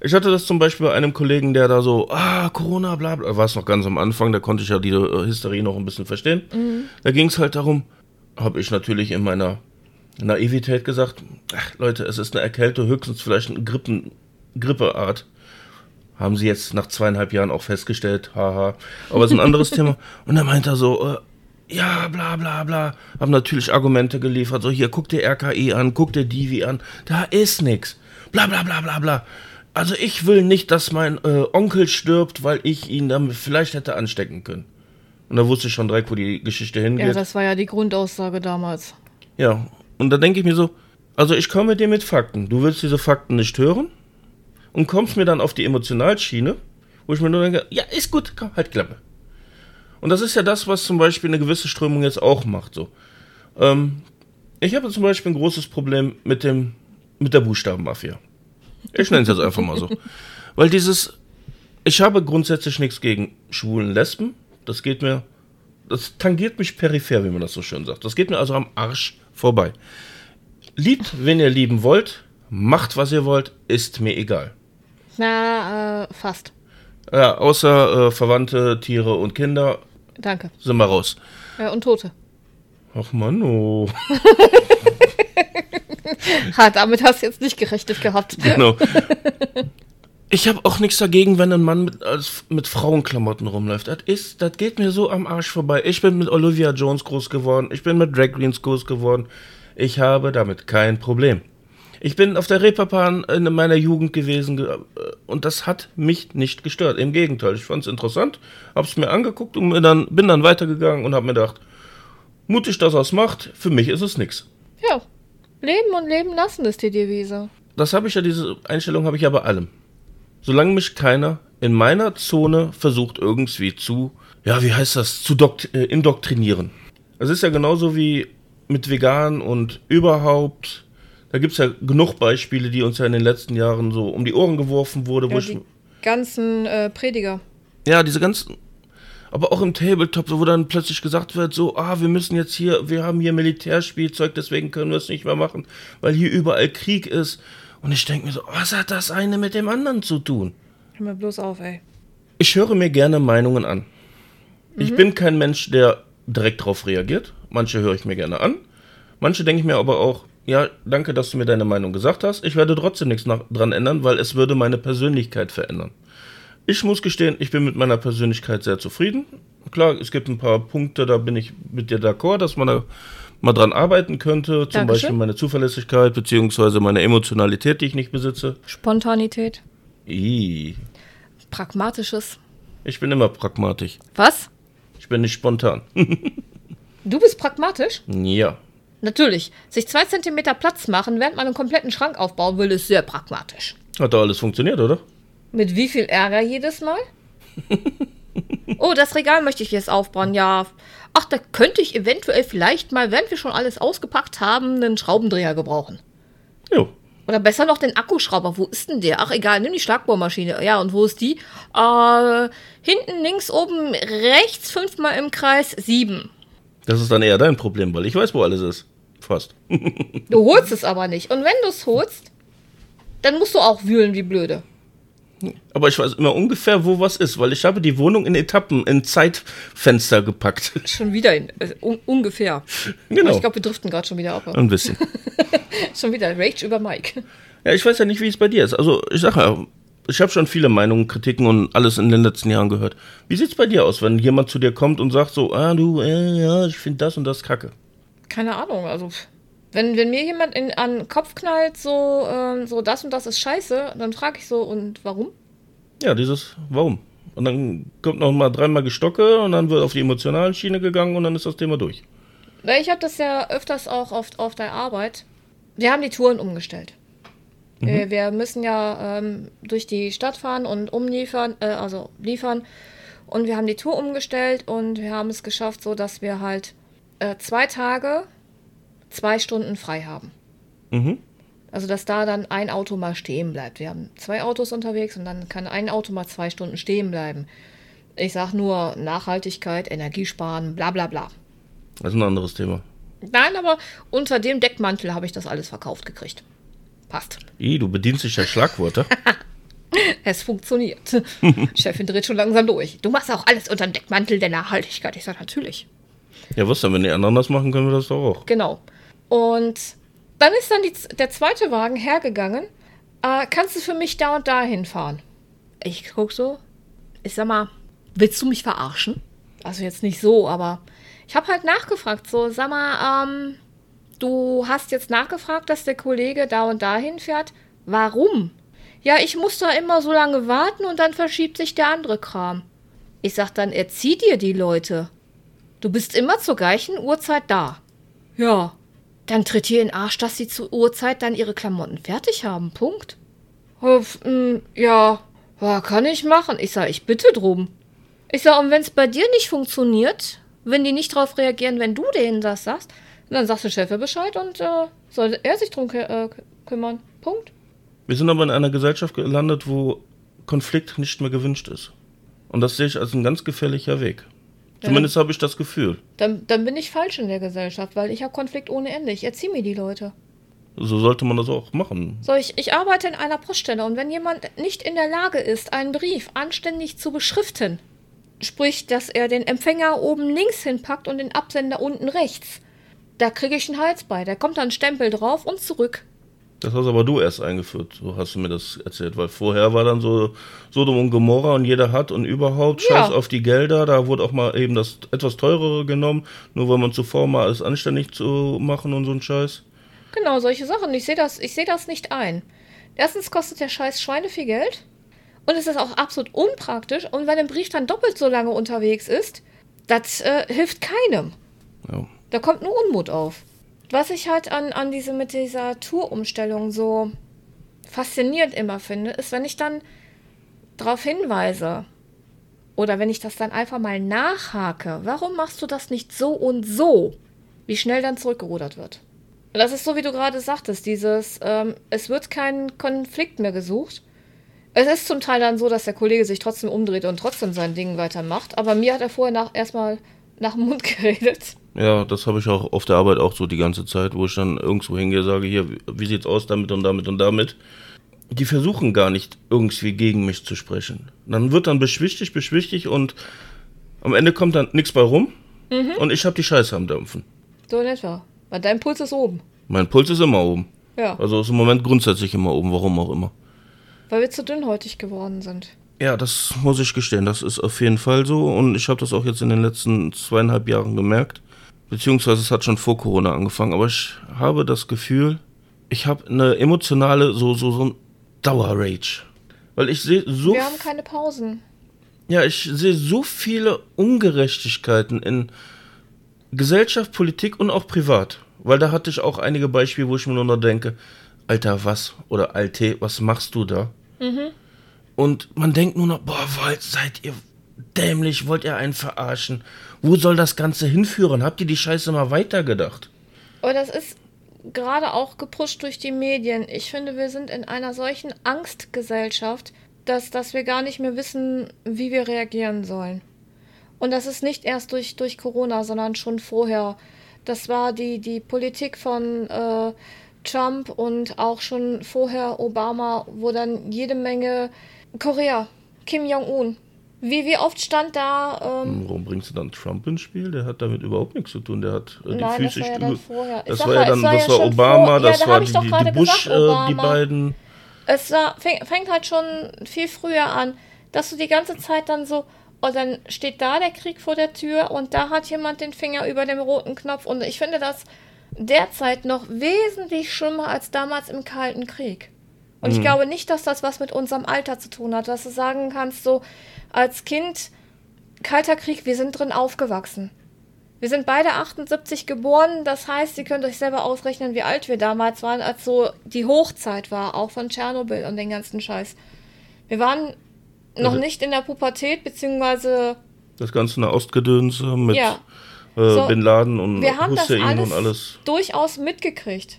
Ich hatte das zum Beispiel bei einem Kollegen, der da so, ah, Corona, bla bla, war es noch ganz am Anfang, da konnte ich ja die äh, Hysterie noch ein bisschen verstehen. Da ging es halt darum, habe ich natürlich in meiner Naivität gesagt, ach Leute, es ist eine Erkältung, höchstens vielleicht eine Grippen, Grippeart. Haben sie jetzt nach zweieinhalb Jahren auch festgestellt, haha. Aber es ist ein anderes Thema. Und dann meint er so, äh, ja, bla bla bla. Haben natürlich Argumente geliefert. So, hier, guck dir RKI an, guck dir Divi an. Da ist nix. Bla bla bla bla bla. Also ich will nicht, dass mein äh, Onkel stirbt, weil ich ihn damit vielleicht hätte anstecken können. Und da wusste ich schon direkt, wo die Geschichte hingeht. Ja, das war ja die Grundaussage damals. Ja, und da denke ich mir so, also ich komme dir mit Fakten. Du willst diese Fakten nicht hören und kommst mir dann auf die Emotionalschiene, wo ich mir nur denke, ja, ist gut, komm, halt Klappe. Und das ist ja das, was zum Beispiel eine gewisse Strömung jetzt auch macht. So. Ähm, ich habe zum Beispiel ein großes Problem mit dem, mit der Buchstabenmafia. Ich nenne es jetzt einfach mal so. Weil dieses, ich habe grundsätzlich nichts gegen schwulen Lesben. Das geht mir, das tangiert mich peripher, wie man das so schön sagt. Das geht mir also am Arsch vorbei. Liebt, wen ihr lieben wollt, macht, was ihr wollt, ist mir egal. Na, äh, fast. Ja, außer äh, Verwandte, Tiere und Kinder Danke. sind wir raus. Ja, und Tote. Ach Mann, oh. Ha, damit hast du jetzt nicht gerechnet gehabt. Genau. Ich habe auch nichts dagegen, wenn ein Mann mit, als, mit Frauenklamotten rumläuft. Das ist, das geht mir so am Arsch vorbei. Ich bin mit Olivia Jones groß geworden. Ich bin mit Drag Queens groß geworden. Ich habe damit kein Problem. Ich bin auf der Reeperbahn in meiner Jugend gewesen ge- äh, und das hat mich nicht gestört. Im Gegenteil, ich fand es interessant, hab's mir angeguckt und mir dann, bin dann weitergegangen und habe mir gedacht, mutig, dass er es macht, für mich ist es nix. Ja. Leben und leben lassen ist die Devise. Das habe ich ja, diese Einstellung habe ich ja bei allem. Solange mich keiner in meiner Zone versucht irgendwie zu, ja, wie heißt das, zu äh, indoktrinieren. Es ist ja genauso wie mit vegan und überhaupt. Da gibt es ja genug Beispiele, die uns ja in den letzten Jahren so um die Ohren geworfen wurde. Wo Ja, ich, die ganzen äh, Prediger. ja, diese ganzen. Aber auch im Tabletop, wo dann plötzlich gesagt wird, so, ah, wir müssen jetzt hier, wir haben hier Militärspielzeug, deswegen können wir es nicht mehr machen, weil hier überall Krieg ist. Und ich denke mir so, was hat das eine mit dem anderen zu tun? Hör mal bloß auf, ey. Ich höre mir gerne Meinungen an. Ich bin kein Mensch, der direkt darauf reagiert. Manche höre ich mir gerne an. Manche denke ich mir aber auch, ja, danke, dass du mir deine Meinung gesagt hast. Ich werde trotzdem nichts nach, dran ändern, weil es würde meine Persönlichkeit verändern. Ich muss gestehen, ich bin mit meiner Persönlichkeit sehr zufrieden. Klar, es gibt ein paar Punkte, da bin ich mit dir d'accord, dass man da mal dran arbeiten könnte. Zum Dankeschön. Beispiel meine Zuverlässigkeit, beziehungsweise meine Emotionalität, die ich nicht besitze. Spontanität. Ih, Pragmatisches. ich bin immer pragmatisch. Was? Ich bin nicht spontan. Du bist pragmatisch? ja. Natürlich. Sich zwei Zentimeter Platz machen, während man einen kompletten Schrank aufbauen will, ist sehr pragmatisch. Hat doch alles funktioniert, oder? Mit wie viel Ärger jedes Mal? oh, das Regal möchte ich jetzt aufbauen. Ja, ach, da könnte ich eventuell vielleicht mal, während wir schon alles ausgepackt haben, einen Schraubendreher gebrauchen. Jo. Oder besser noch den Akkuschrauber. Wo ist denn der? Ach, egal, nimm die Schlagbohrmaschine. Ja, und wo ist die? Äh, hinten links, oben rechts, fünfmal im Kreis, sieben. Das ist dann eher dein Problem, weil ich weiß, wo alles ist. Fast. du holst es aber nicht. Und wenn du es holst, dann musst du auch wühlen wie blöde. Aber ich weiß immer ungefähr, wo was ist, weil ich habe die Wohnung in Etappen, in Zeitfenster gepackt. Schon wieder in, äh, un ungefähr. Genau. Aber ich glaube, wir driften gerade schon wieder ab. Ein bisschen. schon wieder Rage über Mike. Ja, ich weiß ja nicht, wie es bei dir ist. Also ich sage ja, ich habe schon viele Meinungen, Kritiken und alles in den letzten Jahren gehört. Wie sieht es bei dir aus, wenn jemand zu dir kommt und sagt so, ah du, äh, ja, ich finde das und das kacke? Keine Ahnung, also wenn, wenn mir jemand in, an den Kopf knallt, so, äh, so das und das ist scheiße, dann frage ich so, und warum? Ja, dieses Warum. Und dann kommt noch mal dreimal Gestocke und dann wird auf die emotionalen Schiene gegangen und dann ist das Thema durch. Ich habe das ja öfters auch oft auf der Arbeit. Wir haben die Touren umgestellt. Mhm. Wir müssen ja ähm, durch die Stadt fahren und umliefern, äh, also liefern. Und wir haben die Tour umgestellt und wir haben es geschafft, so dass wir halt äh, zwei Tage zwei Stunden frei haben. Mhm. Also, dass da dann ein Auto mal stehen bleibt. Wir haben zwei Autos unterwegs und dann kann ein Auto mal zwei Stunden stehen bleiben. Ich sag nur Nachhaltigkeit, Energiesparen, bla bla bla. Das ist ein anderes Thema. Nein, aber unter dem Deckmantel habe ich das alles verkauft gekriegt. Passt. I, du bedienst dich der Schlagworte. es funktioniert. Chefin dreht schon langsam durch. Du machst auch alles unter dem Deckmantel der Nachhaltigkeit. Ich sage natürlich. Ja, was denn? Wenn die anderen das machen, können wir das doch auch. Genau. Und dann ist dann die, der zweite Wagen hergegangen. Äh, kannst du für mich da und da hinfahren? Ich guck so. Ich sag mal, willst du mich verarschen? Also jetzt nicht so, aber ich habe halt nachgefragt. So, sag mal, ähm, du hast jetzt nachgefragt, dass der Kollege da und da hinfährt. Warum? Ja, ich muss da immer so lange warten und dann verschiebt sich der andere Kram. Ich sag dann, erzieh dir die Leute. Du bist immer zur gleichen Uhrzeit da. Ja. Dann tritt ihr in den Arsch, dass sie zur Uhrzeit dann ihre Klamotten fertig haben. Punkt. Hoff, mh, hm, ja, ja, kann ich machen. Ich sag, ich bitte drum. Ich sag, und wenn es bei dir nicht funktioniert, wenn die nicht darauf reagieren, wenn du denen das sagst, dann sagst du Chef Bescheid und äh, soll er sich drum äh, kümmern. Punkt. Wir sind aber in einer Gesellschaft gelandet, wo Konflikt nicht mehr gewünscht ist. Und das sehe ich als ein ganz gefährlicher Weg. Zumindest habe ich das Gefühl. Dann, dann bin ich falsch in der Gesellschaft, weil ich habe Konflikt ohne Ende. Ich erziehe mir die Leute. So sollte man das auch machen. So, ich, ich arbeite in einer Poststelle und wenn jemand nicht in der Lage ist, einen Brief anständig zu beschriften, sprich, dass er den Empfänger oben links hinpackt und den Absender unten rechts, da kriege ich einen Hals bei. Da kommt dann ein Stempel drauf und zurück. Das hast aber du erst eingeführt, so hast du mir das erzählt, weil vorher war dann so Sodom und Gomorra und jeder hat und überhaupt Scheiß ja. auf die Gelder, da wurde auch mal eben das etwas teurere genommen, nur weil man zuvor mal es anständig zu machen und so ein Scheiß. Genau, solche Sachen. Ich sehe das, ich sehe das nicht ein. Erstens kostet der Scheiß Schweine viel Geld und es ist auch absolut unpraktisch und wenn ein Brief dann doppelt so lange unterwegs ist, das äh, hilft keinem. Ja. Da kommt nur Unmut auf. Was ich halt an, an diese, mit dieser Tourumstellung so faszinierend immer finde, ist, wenn ich dann darauf hinweise oder wenn ich das dann einfach mal nachhake, warum machst du das nicht so und so, wie schnell dann zurückgerudert wird. Das ist so, wie du gerade sagtest, dieses, ähm, es wird kein Konflikt mehr gesucht. Es ist zum Teil dann so, dass der Kollege sich trotzdem umdreht und trotzdem sein Ding weitermacht, aber mir hat er vorher nach, erstmal nach dem Mund geredet. Ja, das habe ich auch auf der Arbeit auch so die ganze Zeit, wo ich dann irgendwo hingehe, sage, hier, wie sieht's aus damit und damit und damit. Die versuchen gar nicht irgendwie gegen mich zu sprechen. Dann wird dann beschwichtigt, beschwichtigt und am Ende kommt dann nichts bei rum mhm. und ich habe die Scheiße am Dämpfen. So in etwa. Weil dein Puls ist oben. Mein Puls ist immer oben. Ja. Also ist im Moment grundsätzlich immer oben, warum auch immer. Weil wir zu dünnhäutig geworden sind. Ja, das muss ich gestehen, das ist auf jeden Fall so und ich habe das auch jetzt in den letzten zweieinhalb Jahren gemerkt beziehungsweise es hat schon vor Corona angefangen, aber ich habe das Gefühl, ich habe eine emotionale, so, so, so ein Dauerrage. Weil ich sehe so. Wir haben keine Pausen. Ja, ich sehe so viele Ungerechtigkeiten in Gesellschaft, Politik und auch privat. Weil da hatte ich auch einige Beispiele, wo ich mir nur noch denke, Alter, was? Oder Alte, was machst du da? Mhm. Und man denkt nur noch, boah, seid ihr dämlich? Wollt ihr einen verarschen? Wo soll das Ganze hinführen? Habt ihr die Scheiße mal weitergedacht? Aber das ist gerade auch gepusht durch die Medien. Ich finde, wir sind in einer solchen Angstgesellschaft, dass, dass wir gar nicht mehr wissen, wie wir reagieren sollen. Und das ist nicht erst durch, durch Corona, sondern schon vorher. Das war die, die Politik von äh, Trump und auch schon vorher Obama, wo dann jede Menge Korea, Kim Jong-un. Wie, wie oft stand da. Ähm, Warum bringst du dann Trump ins Spiel? Der hat damit überhaupt nichts zu tun. Der hat äh, die nein, Füße das war ja dann vorher. Das war ja dann, war das war Obama, vor, das ja, da war die, ich doch die, gerade die Bush, gesagt, äh, die beiden. Es war, fäng, fängt halt schon viel früher an, dass du die ganze Zeit dann so, und dann steht da der Krieg vor der Tür und da hat jemand den Finger über dem roten Knopf. Und ich finde das derzeit noch wesentlich schlimmer als damals im Kalten Krieg. Und mhm. ich glaube nicht, dass das was mit unserem Alter zu tun hat, dass du sagen kannst, so als Kind, Kalter Krieg, wir sind drin aufgewachsen. Wir sind beide 78 geboren, das heißt, ihr könnt euch selber ausrechnen, wie alt wir damals waren, als so die Hochzeit war, auch von Tschernobyl und den ganzen Scheiß. Wir waren noch also, nicht in der Pubertät, beziehungsweise. Das ganze Ostgedönse mit ja. äh, so, Bin Laden und wir haben Hussein das alles und alles. Durchaus mitgekriegt.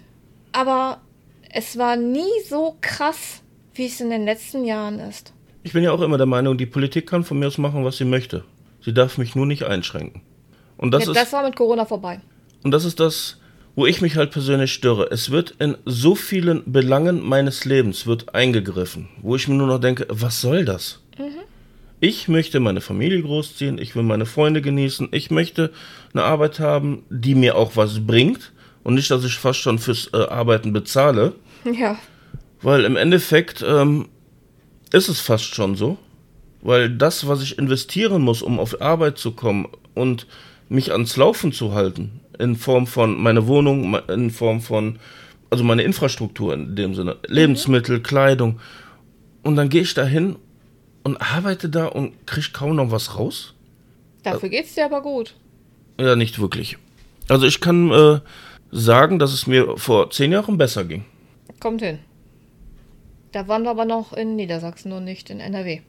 Aber es war nie so krass, wie es in den letzten Jahren ist. Ich bin ja auch immer der Meinung, die Politik kann von mir aus machen, was sie möchte. Sie darf mich nur nicht einschränken. Und das, ja, ist, das war mit Corona vorbei. Und das ist das, wo ich mich halt persönlich störe. Es wird in so vielen Belangen meines Lebens wird eingegriffen, wo ich mir nur noch denke, was soll das? Mhm. Ich möchte meine Familie großziehen, ich will meine Freunde genießen, ich möchte eine Arbeit haben, die mir auch was bringt und nicht, dass ich fast schon fürs äh, Arbeiten bezahle. Ja. Weil im Endeffekt ähm, ist es fast schon so, weil das, was ich investieren muss, um auf Arbeit zu kommen und mich ans Laufen zu halten, in Form von meiner Wohnung, in Form von, also meine Infrastruktur in dem Sinne, Lebensmittel, mhm. Kleidung. Und dann gehe ich da hin und arbeite da und kriege kaum noch was raus. Dafür geht es dir aber gut. Ja, nicht wirklich. Also ich kann äh, sagen, dass es mir vor zehn Jahren besser ging. Kommt hin. Da waren wir aber noch in Niedersachsen und nicht in NRW.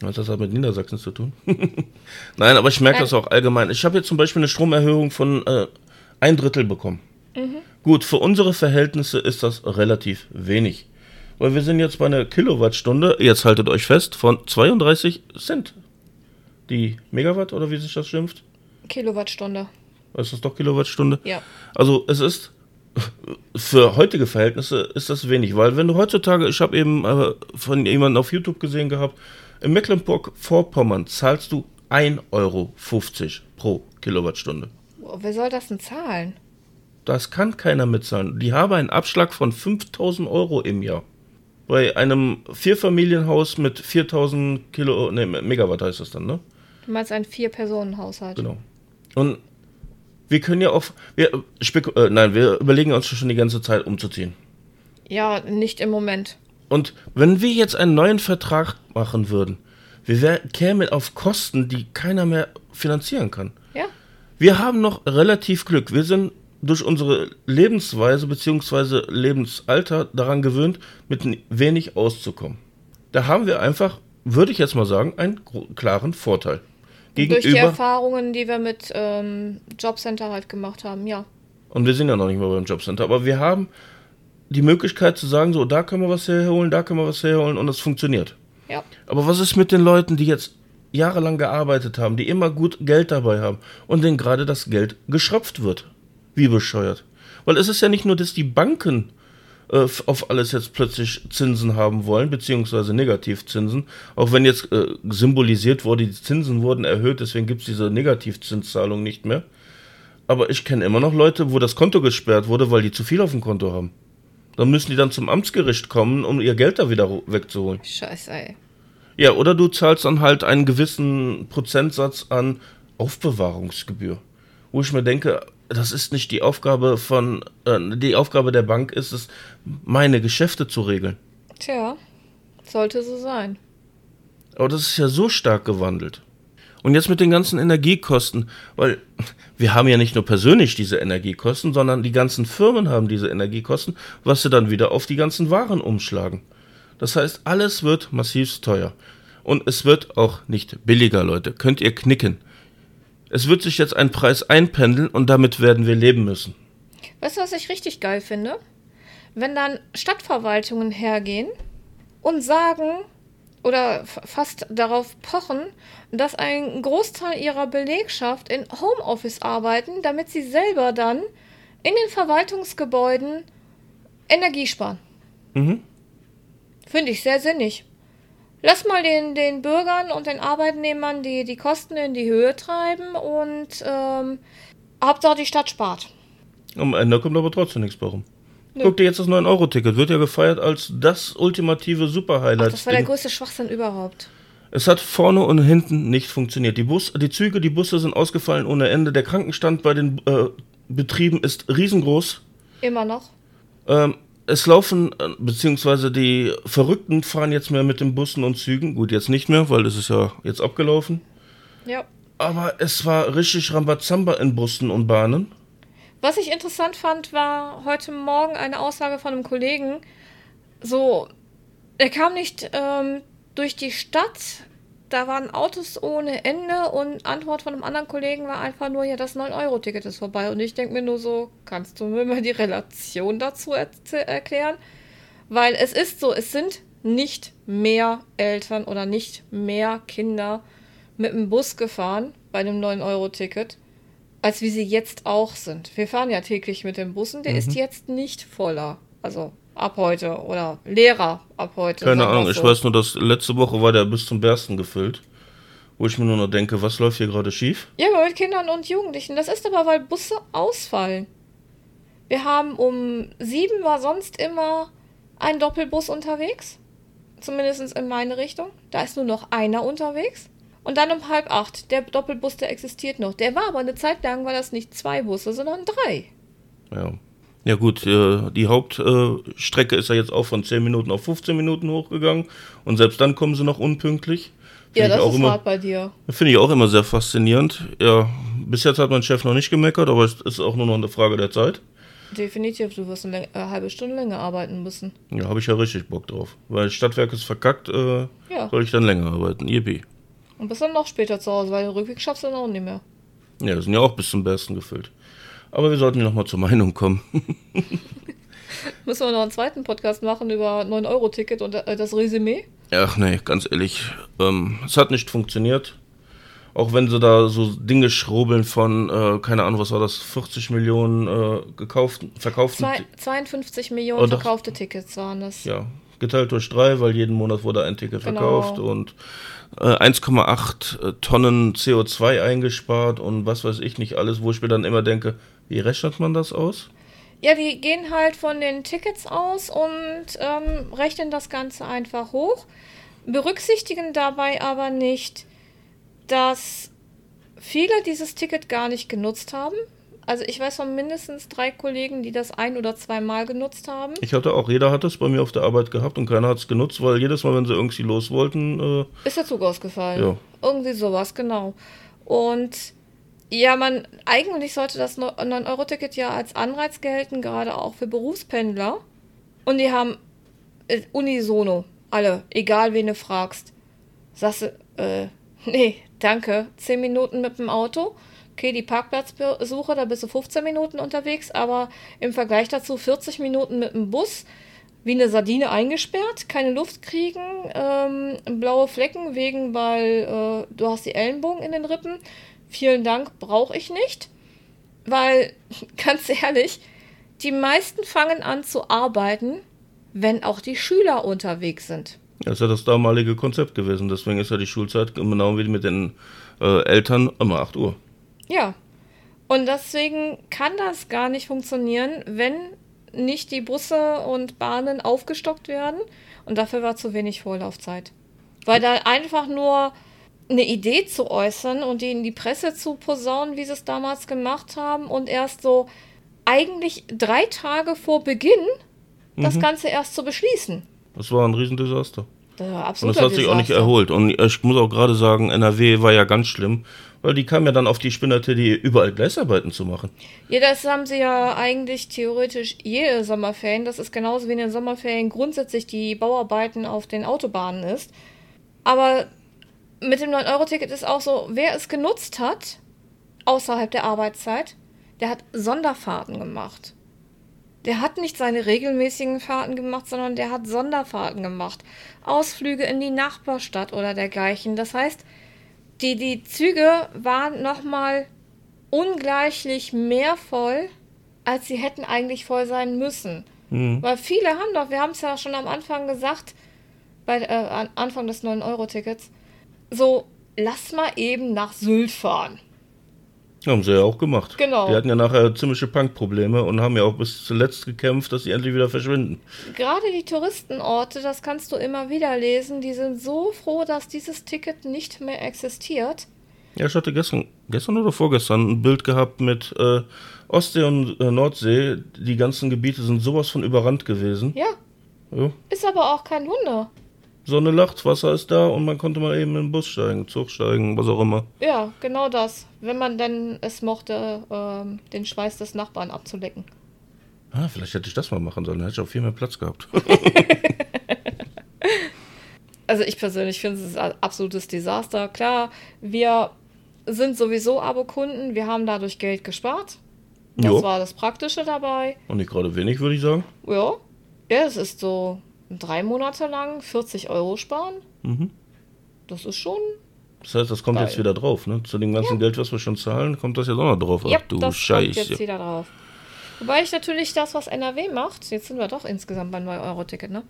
Was hat das mit Niedersachsen zu tun? Nein, aber ich merke das auch allgemein. Ich habe jetzt zum Beispiel eine Stromerhöhung von äh, ein Drittel bekommen. Mhm. Gut, für unsere Verhältnisse ist das relativ wenig. Weil wir sind jetzt bei einer Kilowattstunde, jetzt haltet euch fest, von 32 Cent. Die Megawatt oder wie sich das schimpft? Kilowattstunde. Ist das doch Kilowattstunde? Ja. Also es ist für heutige Verhältnisse ist das wenig, weil wenn du heutzutage, ich habe eben äh, von jemandem auf YouTube gesehen gehabt, in Mecklenburg-Vorpommern zahlst du 1,50 Euro pro Kilowattstunde. Wer soll das denn zahlen? Das kann keiner mitzahlen. Die haben einen Abschlag von 5000 Euro im Jahr. Bei einem Vierfamilienhaus mit 4000 Kilo, nee, Megawatt heißt das dann, ne? Du meinst ein Vier-Personen-Haushalt. Genau. Und wir können ja auf, wir, äh, nein, wir überlegen uns schon die ganze Zeit umzuziehen. Ja, nicht im Moment. Und wenn wir jetzt einen neuen Vertrag machen würden, wir wär, kämen auf Kosten, die keiner mehr finanzieren kann. Ja. Wir haben noch relativ Glück. Wir sind durch unsere Lebensweise bzw. Lebensalter daran gewöhnt, mit wenig auszukommen. Da haben wir einfach, würde ich jetzt mal sagen, einen klaren Vorteil. Gegenüber durch die Erfahrungen, die wir mit ähm, Jobcenter halt gemacht haben, ja. Und wir sind ja noch nicht mal beim Jobcenter, aber wir haben die Möglichkeit zu sagen, so, da können wir was herholen, da können wir was herholen und es funktioniert. Ja. Aber was ist mit den Leuten, die jetzt jahrelang gearbeitet haben, die immer gut Geld dabei haben und denen gerade das Geld geschröpft wird? Wie bescheuert. Weil es ist ja nicht nur, dass die Banken äh, auf alles jetzt plötzlich Zinsen haben wollen, beziehungsweise Negativzinsen, auch wenn jetzt äh, symbolisiert wurde, die Zinsen wurden erhöht, deswegen gibt es diese Negativzinszahlung nicht mehr. Aber ich kenne immer noch Leute, wo das Konto gesperrt wurde, weil die zu viel auf dem Konto haben. Dann müssen die dann zum Amtsgericht kommen, um ihr Geld da wieder wegzuholen. Scheiße, ey. Ja, oder du zahlst dann halt einen gewissen Prozentsatz an Aufbewahrungsgebühr. Wo ich mir denke, das ist nicht die Aufgabe von, äh, die Aufgabe der Bank ist es, meine Geschäfte zu regeln. Tja, sollte so sein. Aber das ist ja so stark gewandelt. Und jetzt mit den ganzen Energiekosten, weil wir haben ja nicht nur persönlich diese Energiekosten, sondern die ganzen Firmen haben diese Energiekosten, was sie dann wieder auf die ganzen Waren umschlagen. Das heißt, alles wird massiv teuer. Und es wird auch nicht billiger, Leute. Könnt ihr knicken. Es wird sich jetzt ein Preis einpendeln und damit werden wir leben müssen. Weißt du, was ich richtig geil finde? Wenn dann Stadtverwaltungen hergehen und sagen oder fast darauf pochen, dass ein Großteil ihrer Belegschaft in Homeoffice arbeiten, damit sie selber dann in den Verwaltungsgebäuden Energie sparen. Mhm. Finde ich sehr sinnig. Lass mal den, den Bürgern und den Arbeitnehmern die, die Kosten in die Höhe treiben und ähm, Hauptsache die Stadt spart. Am Ende kommt aber trotzdem nichts warum. Nö. Guck dir jetzt das 9-Euro-Ticket. Wird ja gefeiert als das ultimative Super-Highlight. Das war der größte Schwachsinn überhaupt. Es hat vorne und hinten nicht funktioniert. Die, Bus, die Züge, die Busse sind ausgefallen ohne Ende. Der Krankenstand bei den äh, Betrieben ist riesengroß. Immer noch. Ähm, es laufen, äh, beziehungsweise die Verrückten fahren jetzt mehr mit den Bussen und Zügen. Gut, jetzt nicht mehr, weil es ist ja jetzt abgelaufen. Ja. Aber es war richtig Rambazamba in Bussen und Bahnen. Was ich interessant fand, war heute Morgen eine Aussage von einem Kollegen. So, er kam nicht ähm, durch die Stadt, da waren Autos ohne Ende und Antwort von einem anderen Kollegen war einfach nur, ja, das 9-Euro-Ticket ist vorbei. Und ich denke mir nur so, kannst du mir mal die Relation dazu er erklären? Weil es ist so, es sind nicht mehr Eltern oder nicht mehr Kinder mit dem Bus gefahren bei einem 9-Euro-Ticket, als wie sie jetzt auch sind. Wir fahren ja täglich mit dem Bus und der mhm. ist jetzt nicht voller. Also ab heute oder Lehrer ab heute. Keine Ahnung, so. ich weiß nur, dass letzte Woche war der bis zum Bersten gefüllt. Wo ich mir nur noch denke, was läuft hier gerade schief? Ja, aber mit Kindern und Jugendlichen. Das ist aber, weil Busse ausfallen. Wir haben um sieben war sonst immer ein Doppelbus unterwegs. Zumindest in meine Richtung. Da ist nur noch einer unterwegs. Und dann um halb acht. Der Doppelbus, der existiert noch. Der war aber eine Zeit lang, war das nicht zwei Busse, sondern drei. Ja. Ja gut, äh, die Hauptstrecke ist ja jetzt auch von 10 Minuten auf 15 Minuten hochgegangen und selbst dann kommen sie noch unpünktlich. Find ja, das auch ist immer, hart bei dir. Finde ich auch immer sehr faszinierend. Ja, bis jetzt hat mein Chef noch nicht gemeckert, aber es ist auch nur noch eine Frage der Zeit. Definitiv, du wirst eine, eine halbe Stunde länger arbeiten müssen. Ja, habe ich ja richtig Bock drauf. Weil Stadtwerk ist verkackt, äh, ja. soll ich dann länger arbeiten. Yippie. Und bist dann noch später zu Hause, weil den Rückweg schaffst du dann auch nicht mehr. Ja, sind ja auch bis zum Besten gefüllt. Aber wir sollten noch mal zur Meinung kommen. Müssen wir noch einen zweiten Podcast machen über 9-Euro-Ticket und äh, das Resümee? Ach nee, ganz ehrlich. Ähm, es hat nicht funktioniert. Auch wenn sie da so Dinge schrobeln von, äh, keine Ahnung, was war das, 40 Millionen äh, gekauft, verkauften. Zwei, 52 Millionen oh, verkaufte Tickets waren das. Ja, geteilt durch drei, weil jeden Monat wurde ein Ticket genau. verkauft und äh, 1,8 äh, Tonnen CO2 eingespart und was weiß ich nicht alles, wo ich mir dann immer denke, wie rechnet man das aus? Ja, die gehen halt von den Tickets aus und ähm, rechnen das Ganze einfach hoch, berücksichtigen dabei aber nicht, dass viele dieses Ticket gar nicht genutzt haben. Also ich weiß von mindestens drei Kollegen, die das ein oder zweimal genutzt haben. Ich hatte auch, jeder hat es bei mir auf der Arbeit gehabt und keiner hat es genutzt, weil jedes Mal, wenn sie irgendwie los wollten... Äh, ist der Zug ausgefallen. Ja. Irgendwie sowas, genau. Und ja, man, eigentlich sollte das 9-Euro-Ticket ja als Anreiz gelten, gerade auch für Berufspendler. Und die haben äh, unisono, alle, egal wen du fragst. Sagst du, äh, nee, danke, 10 Minuten mit dem Auto. Okay, die Parkplatzsuche, da bist du 15 Minuten unterwegs, aber im Vergleich dazu 40 Minuten mit dem Bus, wie eine Sardine eingesperrt, keine Luft kriegen, ähm, blaue Flecken wegen, weil äh, du hast die Ellenbogen in den Rippen vielen Dank brauche ich nicht, weil ganz ehrlich, die meisten fangen an zu arbeiten, wenn auch die Schüler unterwegs sind. Das ist ja das damalige Konzept gewesen, deswegen ist ja die Schulzeit genau wie mit den äh, Eltern immer 8 Uhr. Ja. Und deswegen kann das gar nicht funktionieren, wenn nicht die Busse und Bahnen aufgestockt werden. Und dafür war zu wenig Vorlaufzeit. Weil da einfach nur eine Idee zu äußern und die in die Presse zu posaunen, wie sie es damals gemacht haben und erst so eigentlich drei Tage vor Beginn das mhm. Ganze erst zu beschließen. Das war ein Riesendesaster. Das war und das hat sich auch nicht erholt. Und ich muss auch gerade sagen, NRW war ja ganz schlimm, weil die kamen ja dann auf die Spinnerte, die überall Gleisarbeiten zu machen. Ja, das haben sie ja eigentlich theoretisch jede Sommerferien. Das ist genauso wie in den Sommerferien grundsätzlich die Bauarbeiten auf den Autobahnen ist Aber mit dem 9-Euro-Ticket ist auch so, wer es genutzt hat, außerhalb der Arbeitszeit, der hat Sonderfahrten gemacht. Der hat nicht seine regelmäßigen Fahrten gemacht, sondern der hat Sonderfahrten gemacht. Ausflüge in die Nachbarstadt oder dergleichen. Das heißt, die, die Züge waren nochmal ungleichlich mehr voll, als sie hätten eigentlich voll sein müssen. Mhm. Weil viele haben doch, wir haben es ja schon am Anfang gesagt, bei äh, Anfang des 9-Euro-Tickets, so, lass mal eben nach Sylt fahren. Haben sie ja auch gemacht. Genau. Die hatten ja nachher ziemliche Punkprobleme und haben ja auch bis zuletzt gekämpft, dass sie endlich wieder verschwinden. Gerade die Touristenorte, das kannst du immer wieder lesen, die sind so froh, dass dieses Ticket nicht mehr existiert. Ja, ich hatte gestern, gestern oder vorgestern ein Bild gehabt mit äh, Ostsee und äh, Nordsee. Die ganzen Gebiete sind sowas von überrannt gewesen. Ja. ja. Ist aber auch kein Wunder. Sonne lacht, Wasser ist da und man konnte mal eben in den Bus steigen, Zug steigen, was auch immer. Ja, genau das. Wenn man denn es mochte, ähm, den Schweiß des Nachbarn abzulecken. Ah, vielleicht hätte ich das mal machen sollen, dann hätte ich auch viel mehr Platz gehabt. also ich persönlich finde es ein absolutes Desaster. Klar, wir sind sowieso Abokunden, wir haben dadurch Geld gespart. Das jo. war das Praktische dabei. Und nicht gerade wenig, würde ich sagen. Ja. Ja, es ist so drei Monate lang 40 Euro sparen. Mhm. Das ist schon. Das heißt, das kommt geil. jetzt wieder drauf, ne? Zu dem ganzen ja. Geld, was wir schon zahlen, kommt das jetzt auch noch drauf. Ja, Ach, du das Scheiße. kommt jetzt wieder drauf. Wobei ich natürlich das, was NRW macht, jetzt sind wir doch insgesamt beim 9-Euro-Ticket, ne?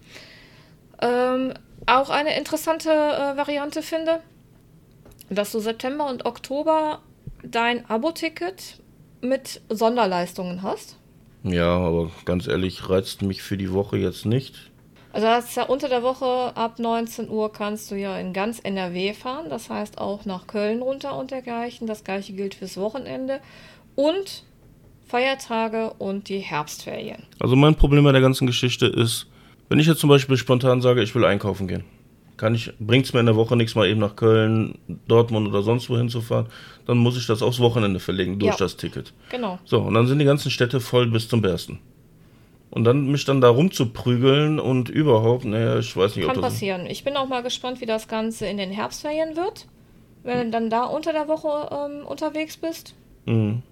Ähm, auch eine interessante äh, Variante finde, dass du September und Oktober dein Abo-Ticket mit Sonderleistungen hast. Ja, aber ganz ehrlich, reizt mich für die Woche jetzt nicht. Also das ist ja unter der Woche ab 19 Uhr kannst du ja in ganz NRW fahren, das heißt auch nach Köln runter und dergleichen. Das gleiche gilt fürs Wochenende und Feiertage und die Herbstferien. Also mein Problem bei der ganzen Geschichte ist, wenn ich jetzt zum Beispiel spontan sage, ich will einkaufen gehen, kann ich, bringt es mir in der Woche nichts mal eben nach Köln, Dortmund oder sonst wohin zu fahren, dann muss ich das aufs Wochenende verlegen durch ja, das Ticket. Genau. So, und dann sind die ganzen Städte voll bis zum Bersten. Und dann mich dann da rumzuprügeln und überhaupt, naja, ich weiß nicht, Kann ob das passieren. Ich bin auch mal gespannt, wie das Ganze in den Herbstferien wird. Wenn du dann da unter der Woche ähm, unterwegs bist. Mhm.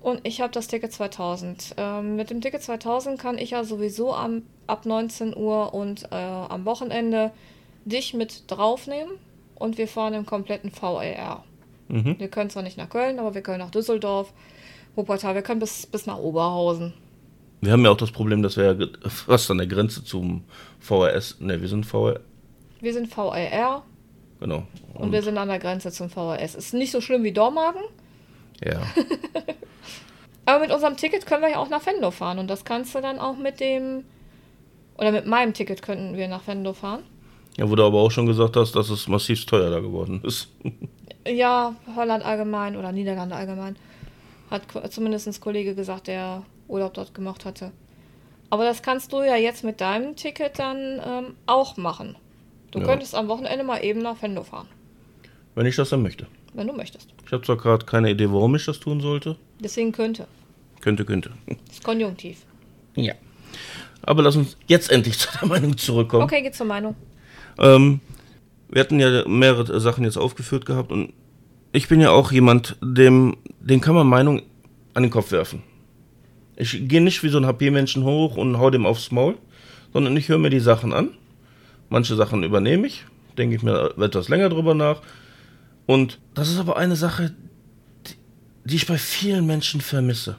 Und ich habe das Ticket 2000. Ähm, mit dem Ticket 2000 kann ich ja sowieso am, ab 19 Uhr und äh, am Wochenende dich mit draufnehmen und wir fahren im kompletten VLR. Mhm. Wir können zwar nicht nach Köln, aber wir können nach Düsseldorf, Wuppertal, wir können bis, bis nach Oberhausen. Wir haben ja auch das Problem, dass wir ja fast an der Grenze zum VRS, ne, wir sind VR. Wir sind VRR. Genau. Und, und, wir sind an der Grenze zum VRS. Ist nicht so schlimm wie Dormagen. Ja. Aber mit unserem Ticket können wir ja auch nach Venlo fahren und das kannst du dann auch mit dem oder mit meinem Ticket könnten wir nach Venlo fahren. Ja, wo du aber auch schon gesagt hast, dass es massiv teuer da geworden ist. ja, Holland allgemein oder Niederlande allgemein. Hat zumindest ein Kollege gesagt, der Urlaub dort gemacht hatte. Aber das kannst du ja jetzt mit deinem Ticket dann ähm, auch machen. Du ja. könntest am Wochenende mal eben nach Venlo fahren. Wenn ich das dann möchte. Wenn du möchtest. Ich habe zwar gerade keine Idee, warum ich das tun sollte. Deswegen könnte. Könnte, könnte. Das ist konjunktiv. Ja. Aber lass uns jetzt endlich zu der Meinung zurückkommen. Okay, geht zur Meinung. Ähm, wir hatten ja mehrere Sachen jetzt aufgeführt gehabt und ich bin ja auch jemand, dem, dem kann man Meinung an den Kopf werfen. Ich gehe nicht wie so ein HP-Menschen hoch und hau dem aufs Maul, sondern ich höre mir die Sachen an. Manche Sachen übernehme ich, denke ich mir etwas länger drüber nach. Und das ist aber eine Sache, die, die ich bei vielen Menschen vermisse.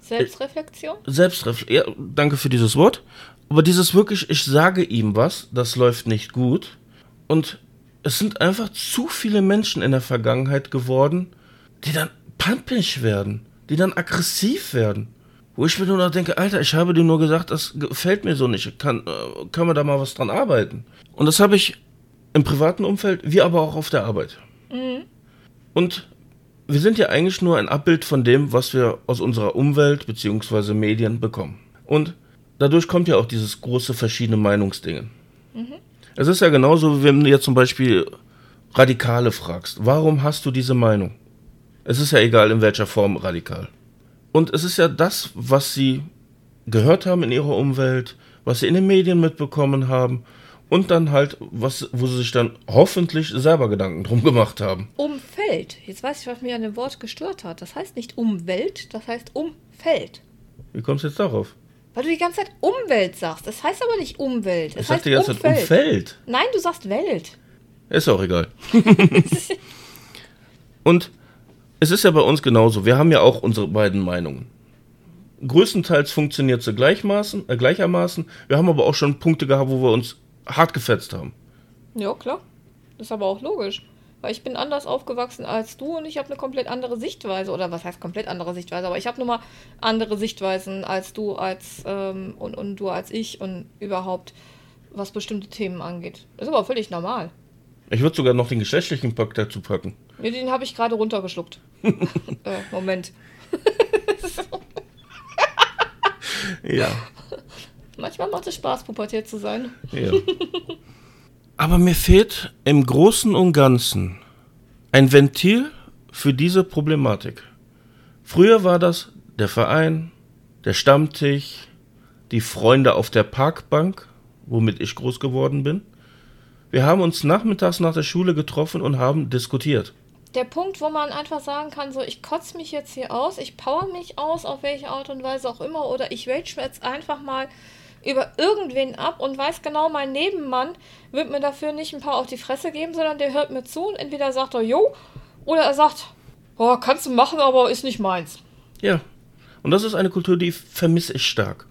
Selbstreflexion? Selbstreflexion, ja, danke für dieses Wort. Aber dieses wirklich, ich sage ihm was, das läuft nicht gut. Und es sind einfach zu viele Menschen in der Vergangenheit geworden, die dann pampig werden, die dann aggressiv werden. Wo ich mir nur noch denke, Alter, ich habe dir nur gesagt, das gefällt mir so nicht. Kann, äh, können wir da mal was dran arbeiten? Und das habe ich im privaten Umfeld, wie aber auch auf der Arbeit. Mhm. Und wir sind ja eigentlich nur ein Abbild von dem, was wir aus unserer Umwelt bzw. Medien bekommen. Und dadurch kommt ja auch dieses große verschiedene Meinungsdingen. Mhm. Es ist ja genauso, wie wenn du jetzt zum Beispiel Radikale fragst. Warum hast du diese Meinung? Es ist ja egal, in welcher Form radikal. Und es ist ja das, was sie gehört haben in ihrer Umwelt, was sie in den Medien mitbekommen haben und dann halt, was, wo sie sich dann hoffentlich selber Gedanken drum gemacht haben. Umfeld. Jetzt weiß ich, was mir an dem Wort gestört hat. Das heißt nicht Umwelt, das heißt Umfeld. Wie kommst du jetzt darauf? Weil du die ganze Zeit Umwelt sagst. Das heißt aber nicht Umwelt. Es Ich sag heißt die ganze Zeit Umfeld. Nein, du sagst Welt. Ist auch egal. Und es ist ja bei uns genauso. Wir haben ja auch unsere beiden Meinungen. Größtenteils funktioniert sie gleichmaßen, äh, gleichermaßen. Wir haben aber auch schon Punkte gehabt, wo wir uns hart gefetzt haben. Ja, klar. Das ist aber auch logisch. Weil ich bin anders aufgewachsen als du und ich habe eine komplett andere Sichtweise. Oder was heißt komplett andere Sichtweise? Aber ich habe nun mal andere Sichtweisen als du, als ähm, und, und du als ich und überhaupt, was bestimmte Themen angeht. Das ist aber völlig normal. Ich würde sogar noch den geschlechtlichen Pakt dazu packen. Nee, den habe ich gerade runtergeschluckt. äh, Moment. Ja. Manchmal macht es Spaß, pubertiert zu sein. ja. Aber mir fehlt im Großen und Ganzen ein Ventil für diese Problematik. Früher war das der Verein, der Stammtisch, die Freunde auf der Parkbank, womit ich groß geworden bin. Wir haben uns nachmittags nach der Schule getroffen und haben diskutiert. Der Punkt, wo man einfach sagen kann, so, ich kotze mich jetzt hier aus, ich power mich aus, auf welche Art und Weise auch immer, oder ich rage mir jetzt einfach mal über irgendwen ab und weiß genau, mein Nebenmann wird mir dafür nicht ein paar auf die Fresse geben, sondern der hört mir zu und entweder sagt er, jo, oder er sagt, oh, kannst du machen, aber ist nicht meins. Ja. Und das ist eine Kultur, die vermisse ich stark.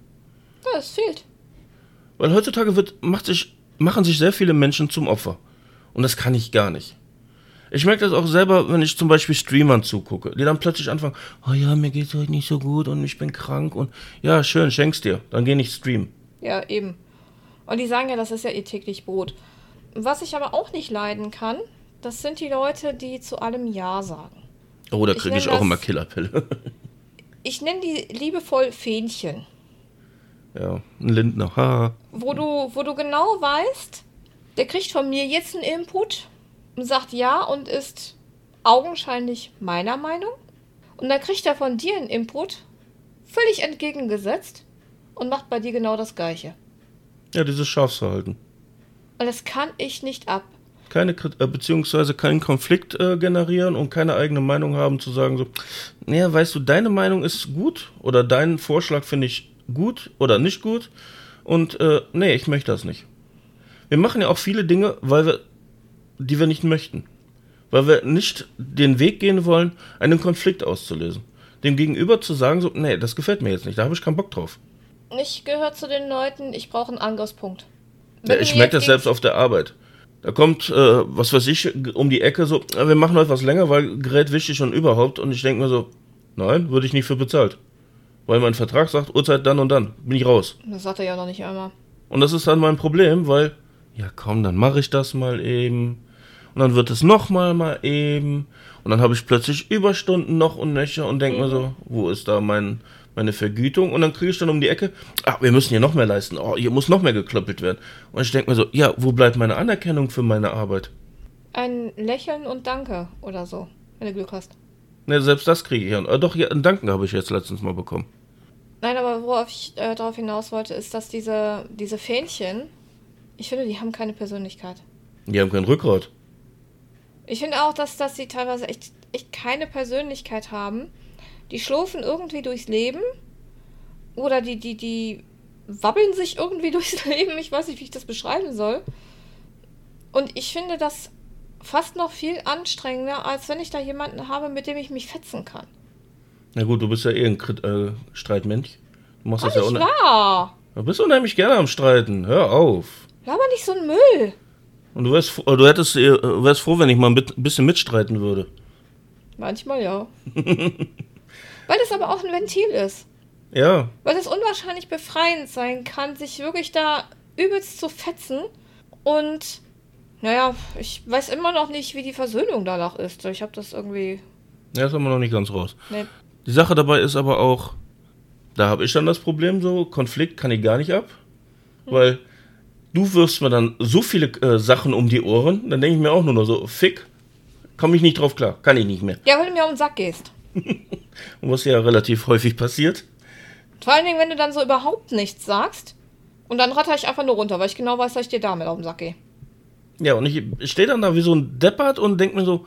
Ja, es fehlt. Weil heutzutage wird, macht sich, machen sich sehr viele Menschen zum Opfer. Und das kann ich gar nicht. Ich merke das auch selber, wenn ich zum Beispiel Streamern zugucke, die dann plötzlich anfangen, oh ja, mir geht's heute nicht so gut und ich bin krank und ja, schön, schenk's dir, dann geh nicht streamen. Ja, eben. Und die sagen ja, das ist ja ihr täglich Brot. Was ich aber auch nicht leiden kann, das sind die Leute, die zu allem Ja sagen. Oh, da Ich kriege ich, nenn auch das- immer Killerpille. Ich nenne die liebevoll Fähnchen. ja, ein Lindner, haha. wo du, wo du genau weißt, der kriegt von mir jetzt einen Input sagt ja und ist augenscheinlich meiner Meinung. Und dann kriegt er von dir einen Input, völlig entgegengesetzt und macht bei dir genau das Gleiche. Ja, dieses Schafsverhalten. Und das kann ich nicht ab. Keine, äh, beziehungsweise keinen Konflikt äh, generieren und keine eigene Meinung haben, zu sagen so, naja, weißt du, deine Meinung ist gut oder dein Vorschlag finde ich gut oder nicht gut und äh, nee, ich möchte das nicht. Wir machen ja auch viele Dinge, weil wir, die wir nicht möchten. Weil wir nicht den Weg gehen wollen, einen Konflikt auszulösen. Dem Gegenüber zu sagen so, nee, das gefällt mir jetzt nicht, da habe ich keinen Bock drauf. Ich gehöre zu den Leuten, ich brauche einen Angriffspunkt. Ja, ich merke das selbst auf der Arbeit. Da kommt, äh, was weiß ich, um die Ecke so, "Ja, wir machen heute was länger, weil Gerät wichtig und überhaupt. Und ich denke mir so, nein, würde ich nicht für bezahlt. Weil mein Vertrag sagt, Uhrzeit dann und dann, bin ich raus. Das sagt er ja noch nicht einmal. Und das ist dann mein Problem, weil, ja komm, dann mache ich das mal eben. Und dann wird es nochmal mal eben. Und dann habe ich plötzlich Überstunden noch und nöcher und denke mir so, wo ist da mein, meine Vergütung? Und dann kriege ich dann um die Ecke, ach, wir müssen hier noch mehr leisten. Oh, hier muss noch mehr geklöppelt werden. Und ich denke mir so, ja, wo bleibt meine Anerkennung für meine Arbeit? Ein Lächeln und Danke oder so, wenn du Glück hast. Ne, selbst das kriege ich ja. Äh, doch, ja, einen Danken habe ich jetzt letztens mal bekommen. Nein, aber worauf ich äh, darauf hinaus wollte, ist, dass diese, diese Fähnchen, ich finde, die haben keine Persönlichkeit. Die haben kein Rückgrat. Ich finde auch, dass, dass sie teilweise echt, echt keine Persönlichkeit haben. Die schlurfen irgendwie durchs Leben oder die, die, die wabbeln sich irgendwie durchs Leben. Ich weiß nicht, wie ich das beschreiben soll. Und ich finde das fast noch viel anstrengender, als wenn ich da jemanden habe, mit dem ich mich fetzen kann. Na gut, du bist ja eh ein Krit äh, Streitmensch. Du machst Oh, das ja wahr! Du bist unheimlich gerne am Streiten. Hör auf. Laber nicht so ein Müll. Und du wärst, du hättest, äh, wärst froh, wenn ich mal ein bisschen mitstreiten würde. Manchmal ja. Weil es aber auch ein Ventil ist. Ja, Weil es unwahrscheinlich befreiend sein kann, sich wirklich da übelst zu fetzen. Und, naja, ich weiß immer noch nicht, wie die Versöhnung danach ist. Ich habe das irgendwie. ja, ist aber noch nicht ganz raus. Ne, Die Sache dabei ist aber auch, da habe ich dann das Problem so, Konflikt kann ich gar nicht ab, weil du wirfst mir dann so viele äh, Sachen um die Ohren, dann denke ich mir auch nur noch so, fick, komme ich nicht drauf klar, kann ich nicht mehr. ja, weil du mir auf den Sack gehst. Und was ja relativ häufig passiert. Vor allen Dingen, wenn du dann so überhaupt nichts sagst, Und dann ratter ich einfach nur runter, weil ich genau weiß, dass ich dir damit auf den Sack gehe. Ja, und ich, ich stehe dann da wie so ein Deppert und denke mir so,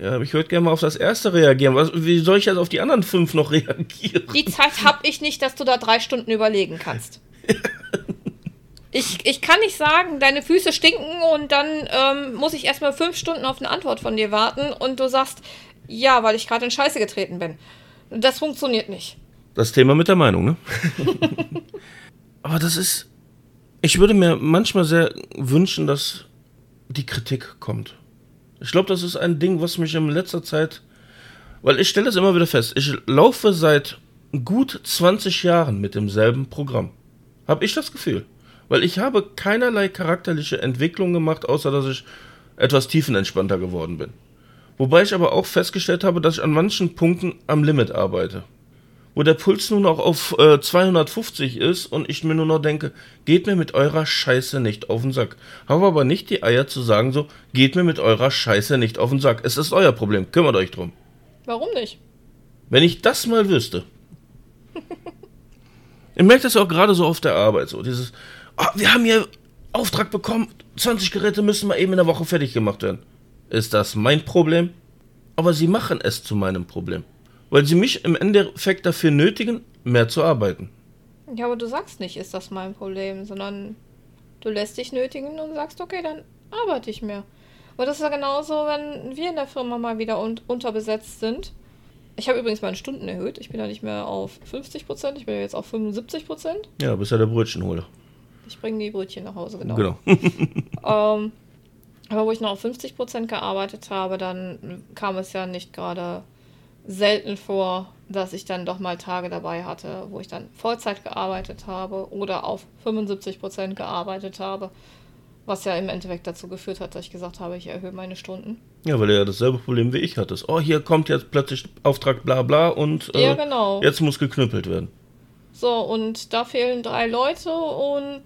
ja, ich würde gerne mal auf das erste reagieren. Was, wie soll ich jetzt auf die anderen fünf noch reagieren? Die Zeit habe ich nicht, dass du da drei Stunden überlegen kannst. ich, ich kann nicht sagen, deine Füße stinken und dann ähm, muss ich erstmal fünf Stunden auf eine Antwort von dir warten und du sagst, ja, weil ich gerade in Scheiße getreten bin. Das funktioniert nicht. Das Thema mit der Meinung, ne? Aber das ist. Ich würde mir manchmal sehr wünschen, dass die Kritik kommt. Ich glaube, das ist ein Ding, was mich in letzter Zeit. Weil ich stelle es immer wieder fest. Ich laufe seit gut 20 Jahren mit demselben Programm. Habe ich das Gefühl. Weil ich habe keinerlei charakterliche Entwicklung gemacht, außer dass ich etwas tiefenentspannter geworden bin. Wobei ich aber auch festgestellt habe, dass ich an manchen Punkten am Limit arbeite. Wo der Puls nur noch auf äh, 250 ist und ich mir nur noch denke, geht mir mit eurer Scheiße nicht auf den Sack. Habe aber nicht die Eier zu sagen so, geht mir mit eurer Scheiße nicht auf den Sack. Es ist euer Problem, kümmert euch drum. Warum nicht? Wenn ich das mal wüsste. ich merke das auch gerade so auf der Arbeit, so dieses, oh, wir haben hier Auftrag bekommen, 20 Geräte müssen mal eben in der Woche fertig gemacht werden. Ist das mein Problem? Aber sie machen es zu meinem Problem. Weil sie mich im Endeffekt dafür nötigen, mehr zu arbeiten. Ja, aber du sagst nicht, ist das mein Problem, sondern du lässt dich nötigen und sagst, okay, dann arbeite ich mehr. Aber das ist ja genauso, wenn wir in der Firma mal wieder un unterbesetzt sind. Ich habe übrigens meine Stunden erhöht. Ich bin ja nicht mehr auf 50 Prozent, ich bin ja jetzt auf 75 Prozent. Ja, bist ja der Brötchenholer. Ich bringe die Brötchen nach Hause, genau. Genau. ähm, aber wo ich noch auf 50 Prozent gearbeitet habe, dann kam es ja nicht gerade selten vor, dass ich dann doch mal Tage dabei hatte, wo ich dann Vollzeit gearbeitet habe oder auf 75 Prozent gearbeitet habe. Was ja im Endeffekt dazu geführt hat, dass ich gesagt habe, ich erhöhe meine Stunden. Ja, weil du ja dasselbe Problem wie ich hattest. Oh, hier kommt jetzt plötzlich Auftrag bla bla und äh, ja, genau. jetzt muss geknüppelt werden. So, und da fehlen drei Leute und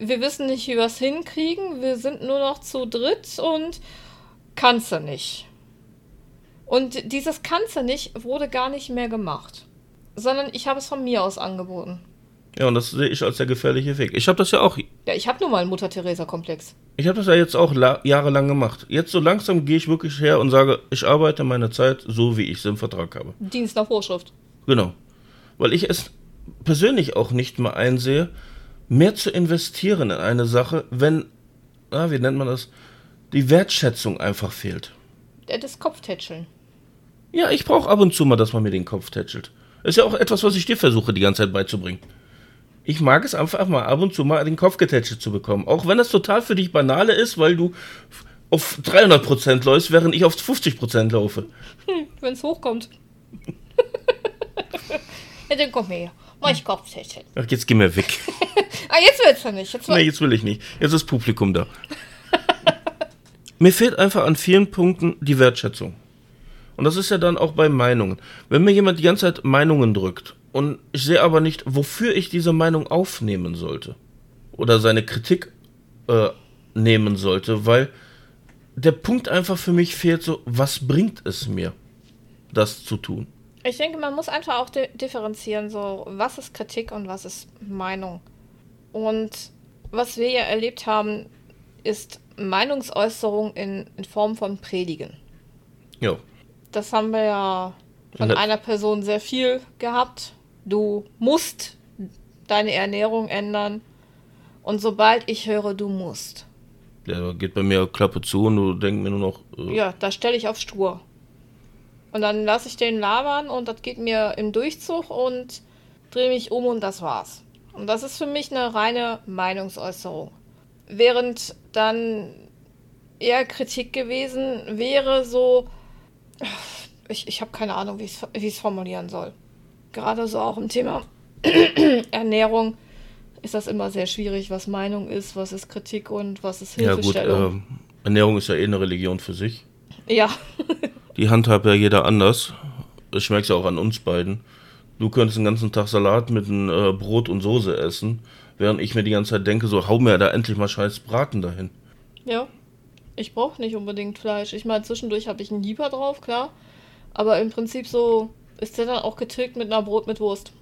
wir wissen nicht, wie wir es hinkriegen. Wir sind nur noch zu dritt und kannst du nicht. Und dieses kannst du nicht wurde gar nicht mehr gemacht. Sondern ich habe es von mir aus angeboten. Ja, und das sehe ich als der gefährliche Weg. Ich habe das ja auch. Ja, ich habe nur mal einen Mutter-Theresa-Komplex. Ich habe das ja jetzt auch jahrelang gemacht. Jetzt so langsam gehe ich wirklich her und sage, ich arbeite meine Zeit so, wie ich es im Vertrag habe. Dienst nach Vorschrift. Genau. Weil ich es persönlich auch nicht mehr einsehe, mehr zu investieren in eine Sache, wenn, na, wie nennt man das, die Wertschätzung einfach fehlt. Das Kopftätscheln. Ja, ich brauche ab und zu mal, dass man mir den Kopf tätschelt. Ist ja auch etwas, was ich dir versuche, die ganze Zeit beizubringen. Ich mag es einfach mal ab und zu mal den Kopf getätschelt zu bekommen. Auch wenn das total für dich banale ist, weil du auf 300% läufst, während ich auf 50% laufe. Hm, wenn es hochkommt. ja, dann komm her. Mach ich Kopftätscheln. Ach, jetzt geh mir weg. ah, jetzt willst du nicht. Jetzt will... Nee, jetzt will ich nicht. Jetzt ist Publikum da. Mir fehlt einfach an vielen Punkten die Wertschätzung. Und das ist ja dann auch bei Meinungen. Wenn mir jemand die ganze Zeit Meinungen drückt und ich sehe aber nicht, wofür ich diese Meinung aufnehmen sollte oder seine Kritik äh, nehmen sollte, weil der Punkt einfach für mich fehlt so, was bringt es mir, das zu tun? Ich denke, man muss einfach auch differenzieren, so was ist Kritik und was ist Meinung. Und was wir ja erlebt haben, ist Meinungsäußerung in, in Form von Predigen. Ja. Das haben wir ja von einer Person sehr viel gehabt. Du musst deine Ernährung ändern. Und sobald ich höre, du musst. Ja, geht bei mir Klappe zu und du denkst mir nur noch. Äh ja, da stelle ich auf stur. Und dann lasse ich den labern und das geht mir im Durchzug und drehe mich um und das war's. Und das ist für mich eine reine Meinungsäußerung. Während dann eher Kritik gewesen wäre, so, ich, ich habe keine Ahnung, wie ich es formulieren soll. Gerade so auch im Thema Ernährung ist das immer sehr schwierig, was Meinung ist, was ist Kritik und was ist Hilfestellung. Ja gut, äh, Ernährung ist ja eh eine Religion für sich. Ja. Die handhabt ja jeder anders. Ich merke es ja auch an uns beiden. Du könntest den ganzen Tag Salat mit einem äh, Brot und Soße essen, während ich mir die ganze Zeit denke, so hau mir da endlich mal scheiß Braten dahin. Ja. Ich brauche nicht unbedingt Fleisch. Ich meine, zwischendurch habe ich einen Lieber drauf, klar. Aber im Prinzip so ist der dann auch getilgt mit einer Brot mit Wurst.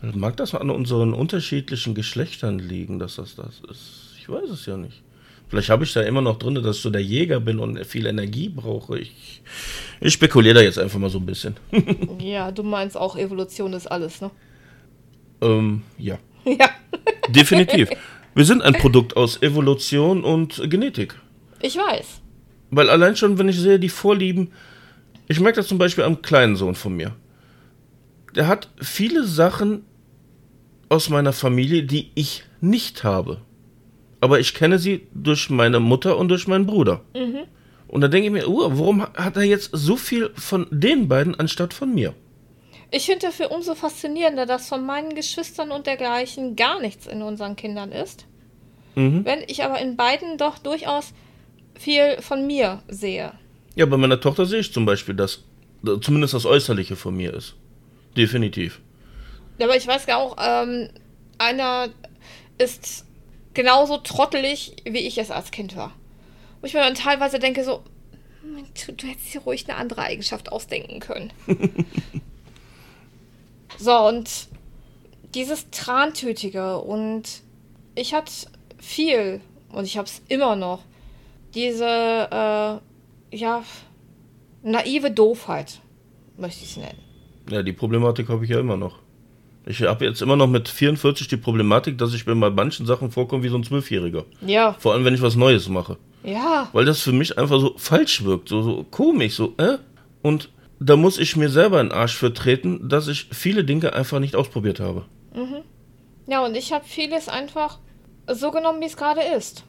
Mag das an unseren unterschiedlichen Geschlechtern liegen, dass das das ist? Ich weiß es ja nicht. Vielleicht habe ich da immer noch drin, dass ich so der Jäger bin und viel Energie brauche. Ich, ich spekuliere da jetzt einfach mal so ein bisschen. ja, du meinst auch, Evolution ist alles, ne? Ähm, ja. Ja. Definitiv. Wir sind ein Produkt aus Evolution und Genetik. Ich weiß. Weil allein schon, wenn ich sehe, die Vorlieben, ich merke das zum Beispiel am kleinen Sohn von mir. Der hat viele Sachen aus meiner Familie, die ich nicht habe. Aber ich kenne sie durch meine Mutter und durch meinen Bruder. Mhm. Und da denke ich mir, uh, warum hat er jetzt so viel von den beiden anstatt von mir? Ich finde dafür umso faszinierender, dass von meinen Geschwistern und dergleichen gar nichts in unseren Kindern ist. Mhm. Wenn ich aber in beiden doch durchaus viel von mir sehe. Ja, bei meiner Tochter sehe ich zum Beispiel, dass zumindest das Äußerliche von mir ist. Definitiv. Ja, aber ich weiß ja auch, ähm, einer ist genauso trottelig, wie ich es als Kind war. Wo ich mir dann teilweise denke, so, du, du hättest dir ruhig eine andere Eigenschaft ausdenken können. so, und dieses Trantütige und ich hatte viel und ich habe es immer noch diese, äh, ja, naive Doofheit, möchte ich es nennen. Ja, die Problematik habe ich ja immer noch. Ich habe jetzt immer noch mit 44 die Problematik, dass ich mir bei manchen Sachen vorkomme wie so ein Zwölfjähriger. Ja. Vor allem, wenn ich was Neues mache. Ja. Weil das für mich einfach so falsch wirkt, so, so komisch, so, äh? Und da muss ich mir selber einen Arsch vertreten, dass ich viele Dinge einfach nicht ausprobiert habe. Mhm. Ja, und ich habe vieles einfach so genommen, wie es gerade ist.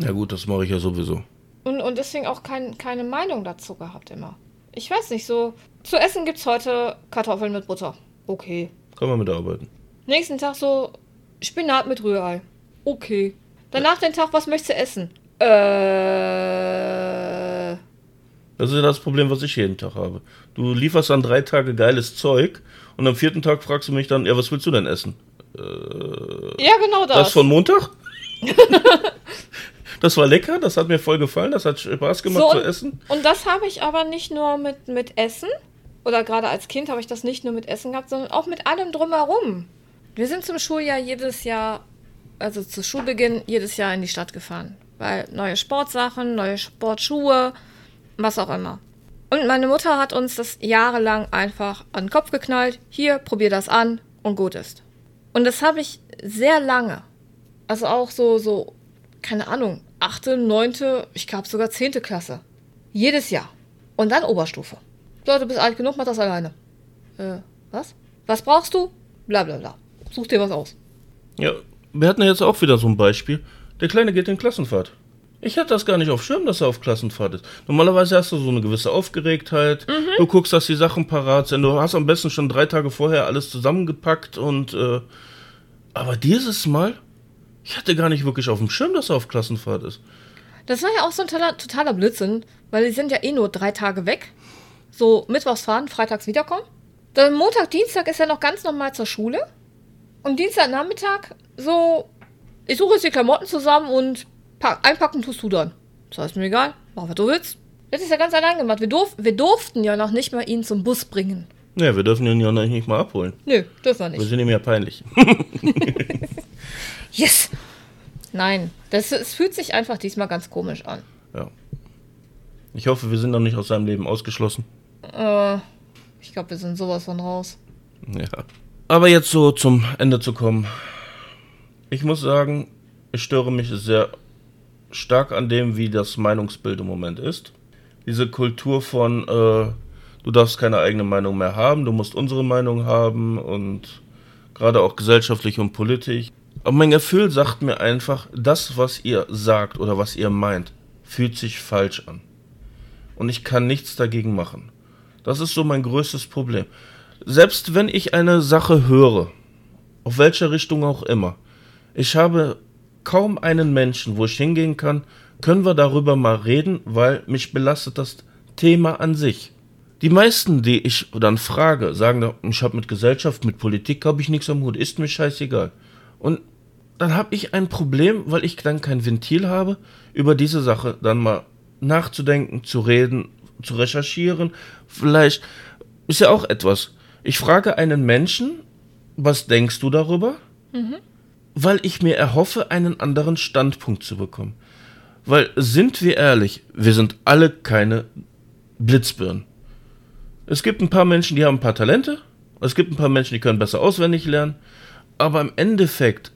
Ja gut, das mache ich ja sowieso. Und, und deswegen auch kein, keine Meinung dazu gehabt immer. Ich weiß nicht, so zu essen gibt es heute Kartoffeln mit Butter. Okay. Kann man mitarbeiten. Nächsten Tag so Spinat mit Rührei. Okay. Danach ja. den Tag, was möchtest du essen? Äh. Das ist ja das Problem, was ich jeden Tag habe. Du lieferst dann drei Tage geiles Zeug und am vierten Tag fragst du mich dann, ja, was willst du denn essen? Äh, ja, genau das. Das von Montag? das war lecker, das hat mir voll gefallen, das hat Spaß gemacht so, zu essen. Und das habe ich aber nicht nur mit, mit Essen, oder gerade als Kind habe ich das nicht nur mit Essen gehabt, sondern auch mit allem drumherum. Wir sind zum Schuljahr jedes Jahr, also zu Schulbeginn, jedes Jahr in die Stadt gefahren. Weil neue Sportsachen, neue Sportschuhe, was auch immer. Und meine Mutter hat uns das jahrelang einfach an den Kopf geknallt. Hier, probier das an und gut ist. Und das habe ich sehr lange. Also auch so, so, keine Ahnung, achte, neunte, ich glaube sogar zehnte Klasse. Jedes Jahr. Und dann Oberstufe. So, du bist alt genug, mach das alleine. Äh, was? Was brauchst du? Blablabla. Bla, bla. Such dir was aus. Ja, wir hatten ja jetzt auch wieder so ein Beispiel. Der Kleine geht in Klassenfahrt. Ich hatte das gar nicht auf Schirm, dass er auf Klassenfahrt ist. Normalerweise hast du so eine gewisse Aufgeregtheit. Mhm. Du guckst, dass die Sachen parat sind. Du hast am besten schon drei Tage vorher alles zusammengepackt und äh, aber dieses Mal, ich hatte gar nicht wirklich auf dem Schirm, dass er auf Klassenfahrt ist. Das war ja auch so ein totaler, totaler Blödsinn, weil die sind ja eh nur drei Tage weg so mittwochs fahren, freitags wiederkommen. Dann Montag, Dienstag ist er noch ganz normal zur Schule. Und Dienstagnachmittag so, ich suche jetzt die Klamotten zusammen und pack, einpacken tust du dann. Das heißt mir egal, mach was du willst. Das ist ja ganz allein gemacht. Wir, durf, wir durften ja noch nicht mal ihn zum Bus bringen. Ja, wir dürfen ihn ja noch nicht mal abholen. Nö, dürfen wir nicht. Wir sind ihm ja peinlich. yes! Nein, das, es fühlt sich einfach diesmal ganz komisch an. Ja. Ich hoffe, wir sind noch nicht aus seinem Leben ausgeschlossen. Äh, ich glaube, wir sind sowas von raus. Ja. Aber jetzt so zum Ende zu kommen. Ich muss sagen, ich störe mich sehr stark an dem, wie das Meinungsbild im Moment ist. Diese Kultur von, äh, du darfst keine eigene Meinung mehr haben, du musst unsere Meinung haben und gerade auch gesellschaftlich und politisch. Aber mein Gefühl sagt mir einfach, das, was ihr sagt oder was ihr meint, fühlt sich falsch an. Und ich kann nichts dagegen machen. Das ist so mein größtes Problem. Selbst wenn ich eine Sache höre, auf welcher Richtung auch immer, ich habe kaum einen Menschen, wo ich hingehen kann, können wir darüber mal reden, weil mich belastet das Thema an sich. Die meisten, die ich dann frage, sagen, ich habe mit Gesellschaft, mit Politik habe ich nichts am Hut, ist mir scheißegal. Und dann habe ich ein Problem, weil ich dann kein Ventil habe, über diese Sache dann mal nachzudenken, zu reden, zu recherchieren. Vielleicht ist ja auch etwas. Ich frage einen Menschen, was denkst du darüber? Mhm. Weil ich mir erhoffe, einen anderen Standpunkt zu bekommen. Weil, sind wir ehrlich, wir sind alle keine Blitzbirnen. Es gibt ein paar Menschen, die haben ein paar Talente. Es gibt ein paar Menschen, die können besser auswendig lernen. Aber im Endeffekt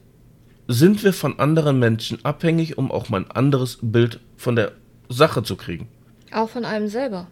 sind wir von anderen Menschen abhängig, um auch mal ein anderes Bild von der Sache zu kriegen. Auch von einem selber.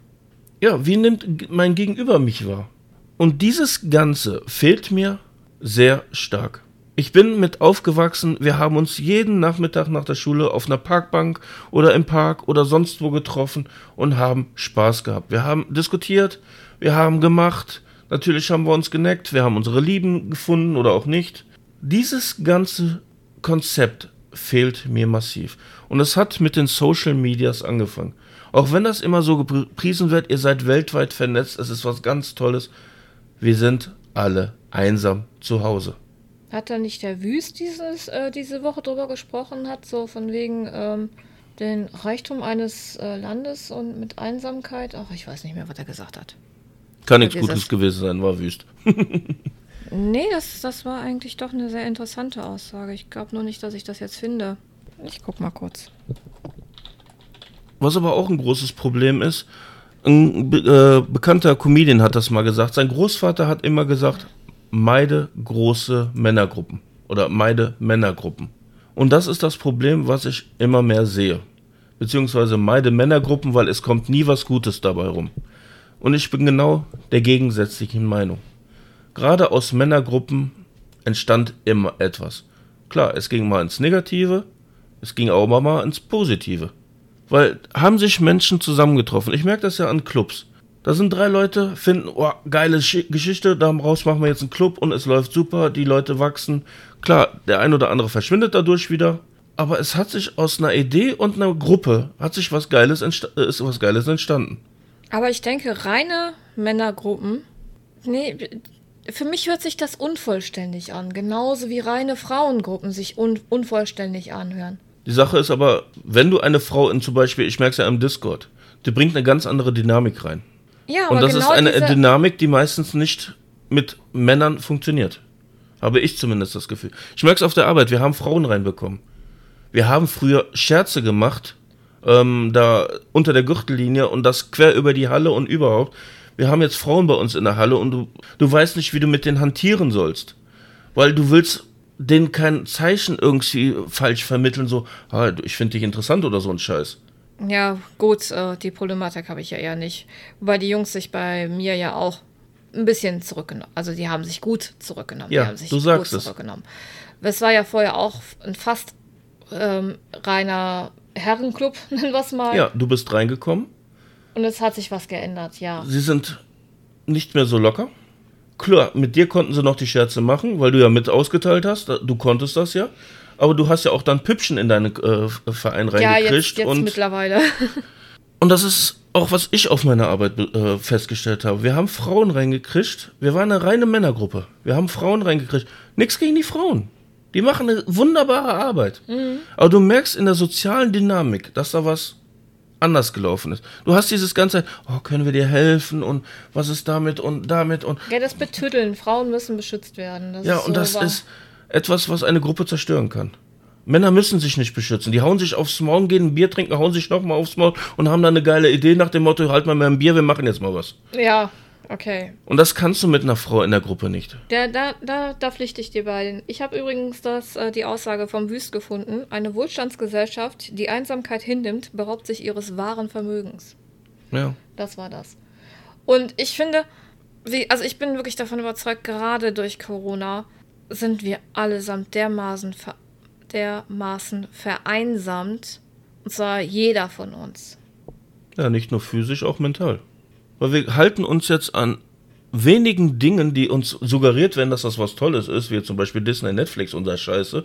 Ja, wie nimmt mein Gegenüber mich wahr? Und dieses Ganze fehlt mir sehr stark. Ich bin mit aufgewachsen, wir haben uns jeden Nachmittag nach der Schule auf einer Parkbank oder im Park oder sonst wo getroffen und haben Spaß gehabt. Wir haben diskutiert, wir haben gemacht, natürlich haben wir uns geneckt, wir haben unsere Lieben gefunden oder auch nicht. Dieses ganze Konzept fehlt mir massiv. Und es hat mit den Social Medias angefangen. Auch wenn das immer so gepriesen wird, ihr seid weltweit vernetzt, es ist was ganz Tolles. Wir sind alle einsam zu Hause. Hat da nicht der Wüst dieses, äh, diese Woche drüber gesprochen, hat so von wegen ähm, den Reichtum eines äh, Landes und mit Einsamkeit? Ach, ich weiß nicht mehr, was er gesagt hat. Kann nichts Gutes gewesen sein, war Wüst. nee, das, das war eigentlich doch eine sehr interessante Aussage. Ich glaube nur nicht, dass ich das jetzt finde. Ich guck mal kurz. Was aber auch ein großes Problem ist, ein äh, bekannter Comedian hat das mal gesagt. Sein Großvater hat immer gesagt, meide große Männergruppen oder meide Männergruppen. Und das ist das Problem, was ich immer mehr sehe. Beziehungsweise meide Männergruppen, weil es kommt nie was Gutes dabei rum. Und ich bin genau der gegensätzlichen Meinung. Gerade aus Männergruppen entstand immer etwas. Klar, es ging mal ins Negative, es ging auch mal ins Positive. Weil haben sich Menschen zusammengetroffen. Ich merke das ja an Clubs. Da sind drei Leute, finden, oh, geile Sch Geschichte, daraus machen wir jetzt einen Club und es läuft super, die Leute wachsen. Klar, der ein oder andere verschwindet dadurch wieder, aber es hat sich aus einer Idee und einer Gruppe hat sich was Geiles, äh, ist was Geiles entstanden. Aber ich denke, reine Männergruppen, nee, für mich hört sich das unvollständig an, genauso wie reine Frauengruppen sich un unvollständig anhören. Die Sache ist aber, wenn du eine Frau in zum Beispiel, ich merke es ja im Discord, die bringt eine ganz andere Dynamik rein. Ja, Und das genau ist eine Dynamik, die meistens nicht mit Männern funktioniert. Habe ich zumindest das Gefühl. Ich merke es auf der Arbeit, wir haben Frauen reinbekommen. Wir haben früher Scherze gemacht, ähm, da unter der Gürtellinie und das quer über die Halle und überhaupt. Wir haben jetzt Frauen bei uns in der Halle und du, du weißt nicht, wie du mit denen hantieren sollst. Weil du willst denen kein Zeichen irgendwie falsch vermitteln, so, ah, ich finde dich interessant oder so ein Scheiß. Ja, gut, äh, die Problematik habe ich ja eher nicht. Wobei die Jungs sich bei mir ja auch ein bisschen zurückgenommen. Also die haben sich gut zurückgenommen. Ja, die haben sich du sagst es. Es war ja vorher auch ein fast ähm, reiner Herrenclub, nennen wir es mal. Ja, du bist reingekommen. Und es hat sich was geändert, ja. Sie sind nicht mehr so locker. Klar, mit dir konnten sie noch die Scherze machen, weil du ja mit ausgeteilt hast. Du konntest das ja. Aber du hast ja auch dann Püppchen in deinen äh, Verein reingekriegt. Ja, jetzt, jetzt und, mittlerweile. und das ist auch, was ich auf meiner Arbeit äh, festgestellt habe. Wir haben Frauen reingekriegt. Wir waren eine reine Männergruppe. Wir haben Frauen reingekriegt. Nichts gegen die Frauen. Die machen eine wunderbare Arbeit. Mhm. Aber du merkst in der sozialen Dynamik, dass da was anders gelaufen ist. Du hast dieses ganze, oh, können wir dir helfen und was ist damit und damit und. Ja, das Betütteln. Frauen müssen beschützt werden. Das ja, und so das wahr. ist etwas, was eine Gruppe zerstören kann. Männer müssen sich nicht beschützen. Die hauen sich aufs Maul, gehen ein Bier trinken, hauen sich nochmal aufs Maul und haben dann eine geile Idee nach dem Motto, halt mal mehr ein Bier, wir machen jetzt mal was. Ja, okay. Und das kannst du mit einer Frau in der Gruppe nicht. Da, da, da, da pflichte ich dir bei. Ich habe übrigens das, äh, die Aussage vom Wüst gefunden. Eine Wohlstandsgesellschaft, die Einsamkeit hinnimmt, beraubt sich ihres wahren Vermögens. Ja. Das war das. Und ich finde, wie, also ich bin wirklich davon überzeugt, gerade durch Corona sind wir allesamt dermaßen, ver dermaßen vereinsamt. Und zwar jeder von uns. Ja, nicht nur physisch, auch mental. Weil wir halten uns jetzt an wenigen Dingen, die uns suggeriert werden, dass das was Tolles ist, wie zum Beispiel Disney, Netflix und das Scheiße,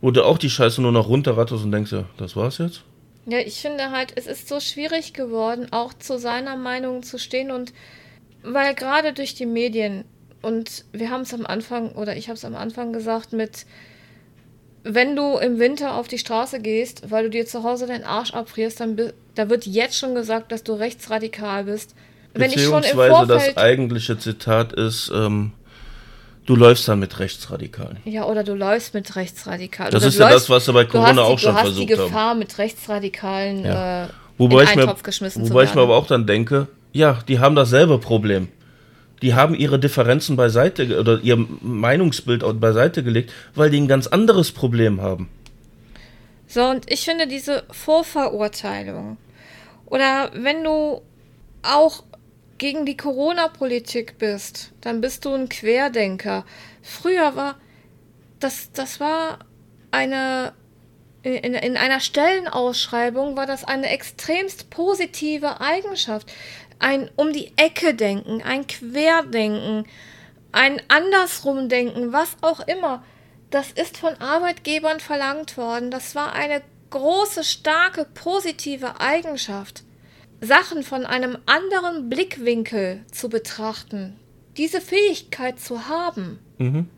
wo du auch die Scheiße nur noch runterratterst und denkst, ja, das war's jetzt? Ja, ich finde halt, es ist so schwierig geworden, auch zu seiner Meinung zu stehen und weil gerade durch die Medien und wir haben es am Anfang, oder ich habe es am Anfang gesagt, mit, wenn du im Winter auf die Straße gehst, weil du dir zu Hause deinen Arsch abfrierst, dann da wird jetzt schon gesagt, dass du rechtsradikal bist. Wenn ich schon im Vorfeld das eigentliche Zitat ist, ähm, Du läufst dann mit Rechtsradikalen. Ja, oder du läufst mit Rechtsradikalen. Das oder ist du ja läufst- das, was sie bei du Corona die, auch schon Du hast versucht die haben. Gefahr, mit Rechtsradikalen Ja. äh, Wobei in ich einen mir, Topf geschmissen zu wobei ich mir werden. aber auch dann denke, ja, die haben dasselbe Problem. Die haben ihre Differenzen beiseite oder ihr Meinungsbild beiseite gelegt, weil die ein ganz anderes Problem haben. So, und ich finde diese Vorverurteilung oder wenn du auch gegen die Corona-Politik bist, dann bist du ein Querdenker. Früher war das, das war eine, in, in, in einer Stellenausschreibung war das eine extremst positive Eigenschaft. Ein um die Ecke denken, ein Querdenken, ein andersrum denken, was auch immer. Das ist von Arbeitgebern verlangt worden. Das war eine große, starke, positive Eigenschaft. Sachen von einem anderen Blickwinkel zu betrachten, diese Fähigkeit zu haben. Mhm.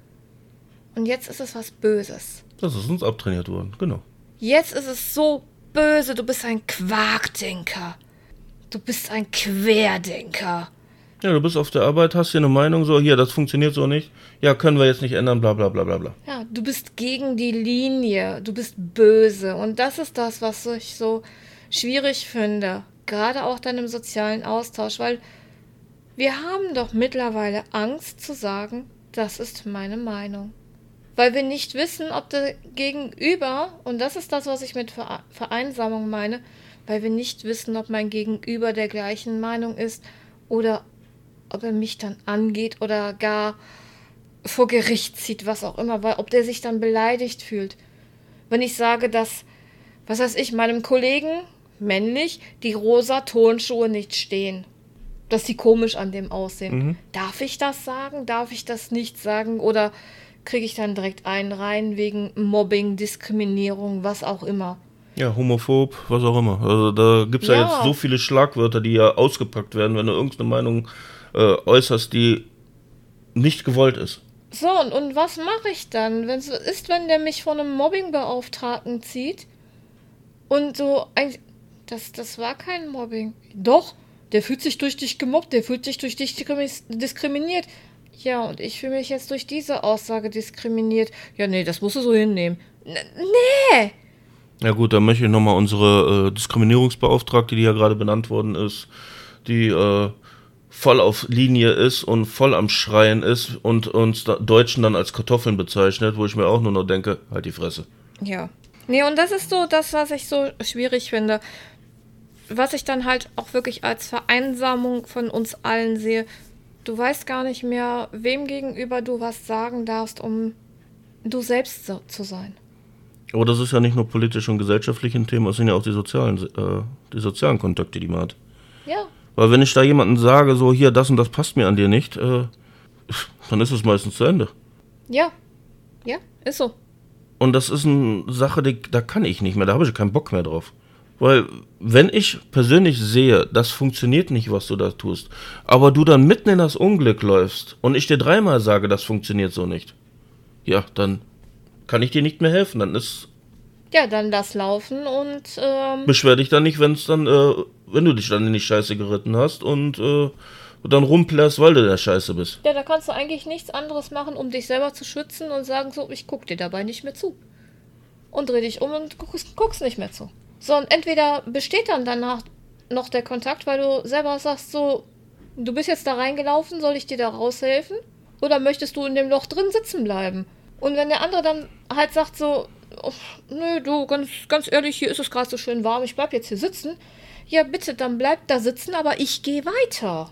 Und jetzt ist es was Böses. Das ist uns abtrainiert worden, genau. Jetzt ist es so böse, du bist ein Quarkdenker. Du bist ein Querdenker. Ja, du bist auf der Arbeit, hast hier eine Meinung, so, hier, das funktioniert so nicht. Ja, können wir jetzt nicht ändern, bla bla bla bla bla. Ja, du bist gegen die Linie, du bist böse. Und das ist das, was ich so schwierig finde. Gerade auch dann im sozialen Austausch, weil wir haben doch mittlerweile Angst zu sagen, das ist meine Meinung. Weil wir nicht wissen, ob der Gegenüber, und das ist das, was ich mit Vere- Vereinsamung meine, weil wir nicht wissen, ob mein Gegenüber der gleichen Meinung ist oder ob er mich dann angeht oder gar vor Gericht zieht, was auch immer, weil ob der sich dann beleidigt fühlt. Wenn ich sage, dass, was weiß ich, meinem Kollegen, männlich, die rosa Turnschuhe nicht stehen. Dass sie komisch an dem aussehen. Darf ich das sagen? Darf ich das nicht sagen? Oder kriege ich dann direkt einen rein wegen Mobbing, Diskriminierung, was auch immer? Ja, homophob, was auch immer. Also da gibt es ja. Ja. jetzt so viele Schlagwörter, die ja ausgepackt werden, wenn du irgendeine Meinung äh, äußerst, die nicht gewollt ist. So, und, und was mache ich dann, wenn es so ist, wenn der mich von einem Mobbingbeauftragten zieht und so eigentlich. Das, das war kein Mobbing. Doch, der fühlt sich durch dich gemobbt, der fühlt sich durch dich diskrimi- diskriminiert. Ja, und ich fühle mich jetzt durch diese Aussage diskriminiert. Ja, nee, das musst du so hinnehmen. N nee! Ja gut, dann möchte ich nochmal unsere äh, Diskriminierungsbeauftragte, die ja gerade benannt worden ist, die äh, voll auf Linie ist und voll am Schreien ist und uns da Deutschen dann als Kartoffeln bezeichnet, wo ich mir auch nur noch denke, halt die Fresse. Ja. Nee, und das ist so das, was ich so schwierig finde. Was ich dann halt auch wirklich als Vereinsamung von uns allen sehe. Du weißt gar nicht mehr, wem gegenüber du was sagen darfst, um du selbst so zu sein. Aber das ist ja nicht nur politisch und gesellschaftlich ein Thema, es sind ja auch die sozialen, äh, die sozialen Kontakte, die man hat. Ja. Weil wenn ich da jemanden sage, so hier, das und das passt mir an dir nicht, äh, dann ist es meistens zu Ende. Ja. Ja, ist so. Und das ist eine Sache, die, da kann ich nicht mehr, da habe ich keinen Bock mehr drauf. Weil, wenn ich persönlich sehe, das funktioniert nicht, was du da tust, aber du dann mitten in das Unglück läufst und ich dir dreimal sage, das funktioniert so nicht, ja, dann kann ich dir nicht mehr helfen. Dann ist, Ja, dann lass laufen und ähm, beschwer dich dann nicht, wenn es dann, äh, wenn du dich dann in die Scheiße geritten hast und äh, dann rumplärst, weil du der Scheiße bist. ja, da kannst du eigentlich nichts anderes machen, um dich selber zu schützen und sagen so, ich guck dir dabei nicht mehr zu. Und dreh dich um und guckst, guckst nicht mehr zu. So, und entweder besteht dann danach noch der Kontakt, weil du selber sagst so, du bist jetzt da reingelaufen, soll ich dir da raushelfen? Oder möchtest du in dem Loch drin sitzen bleiben? Und wenn der andere dann halt sagt so, "Oh, nö, du, ganz, ganz ehrlich, hier ist es gerade so schön warm, ich bleib jetzt hier sitzen. Ja, bitte, dann bleib da sitzen, aber ich gehe weiter.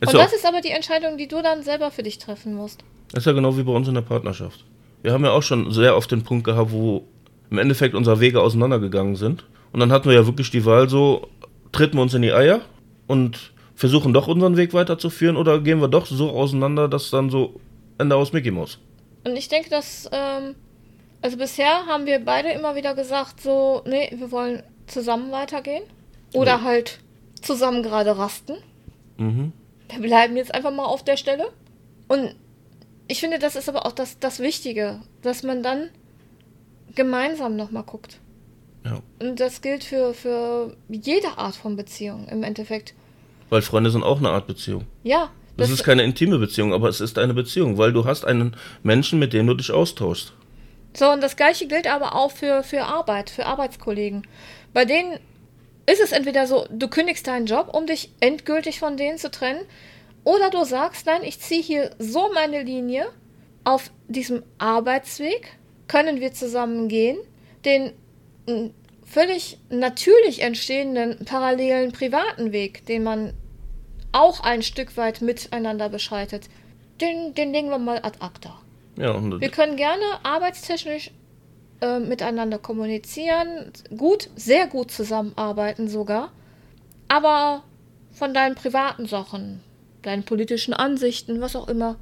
Ist Und das ist aber die Entscheidung, die du dann selber für dich treffen musst. ist ja genau wie bei uns in der Partnerschaft. Wir haben ja auch schon sehr oft den Punkt gehabt, wo im Endeffekt unsere Wege auseinandergegangen sind. Und dann hatten wir ja wirklich die Wahl so, treten wir uns in die Eier und versuchen doch unseren Weg weiterzuführen oder gehen wir doch so auseinander, dass dann so Ende aus Mickey Mouse. Und ich denke, dass, ähm, also bisher haben wir beide immer wieder gesagt, so, nee, wir wollen zusammen weitergehen. Oder Ja. halt zusammen gerade rasten. Mhm. Wir bleiben jetzt einfach mal auf der Stelle. Und ich finde, das ist aber auch das, das Wichtige, dass man dann gemeinsam nochmal guckt. Ja. Und das gilt für, für jede Art von Beziehung im Endeffekt. Weil Freunde sind auch eine Art Beziehung. Ja, Das, das ist keine intime Beziehung, aber es ist eine Beziehung, weil du hast einen Menschen, mit dem du dich austauschst. So, und das gleiche gilt aber auch für, für Arbeit, für Arbeitskollegen. Bei denen ist es entweder so, du kündigst deinen Job, um dich endgültig von denen zu trennen, oder du sagst, nein, ich ziehe hier so meine Linie, auf diesem Arbeitsweg können wir zusammen gehen, den völlig natürlich entstehenden parallelen privaten Weg, den man auch ein Stück weit miteinander beschreitet, den, den legen wir mal ad acta. Ja, wir können gerne arbeitstechnisch äh, miteinander kommunizieren, gut, sehr gut zusammenarbeiten sogar, aber von deinen privaten Sachen, deinen politischen Ansichten, was auch immer,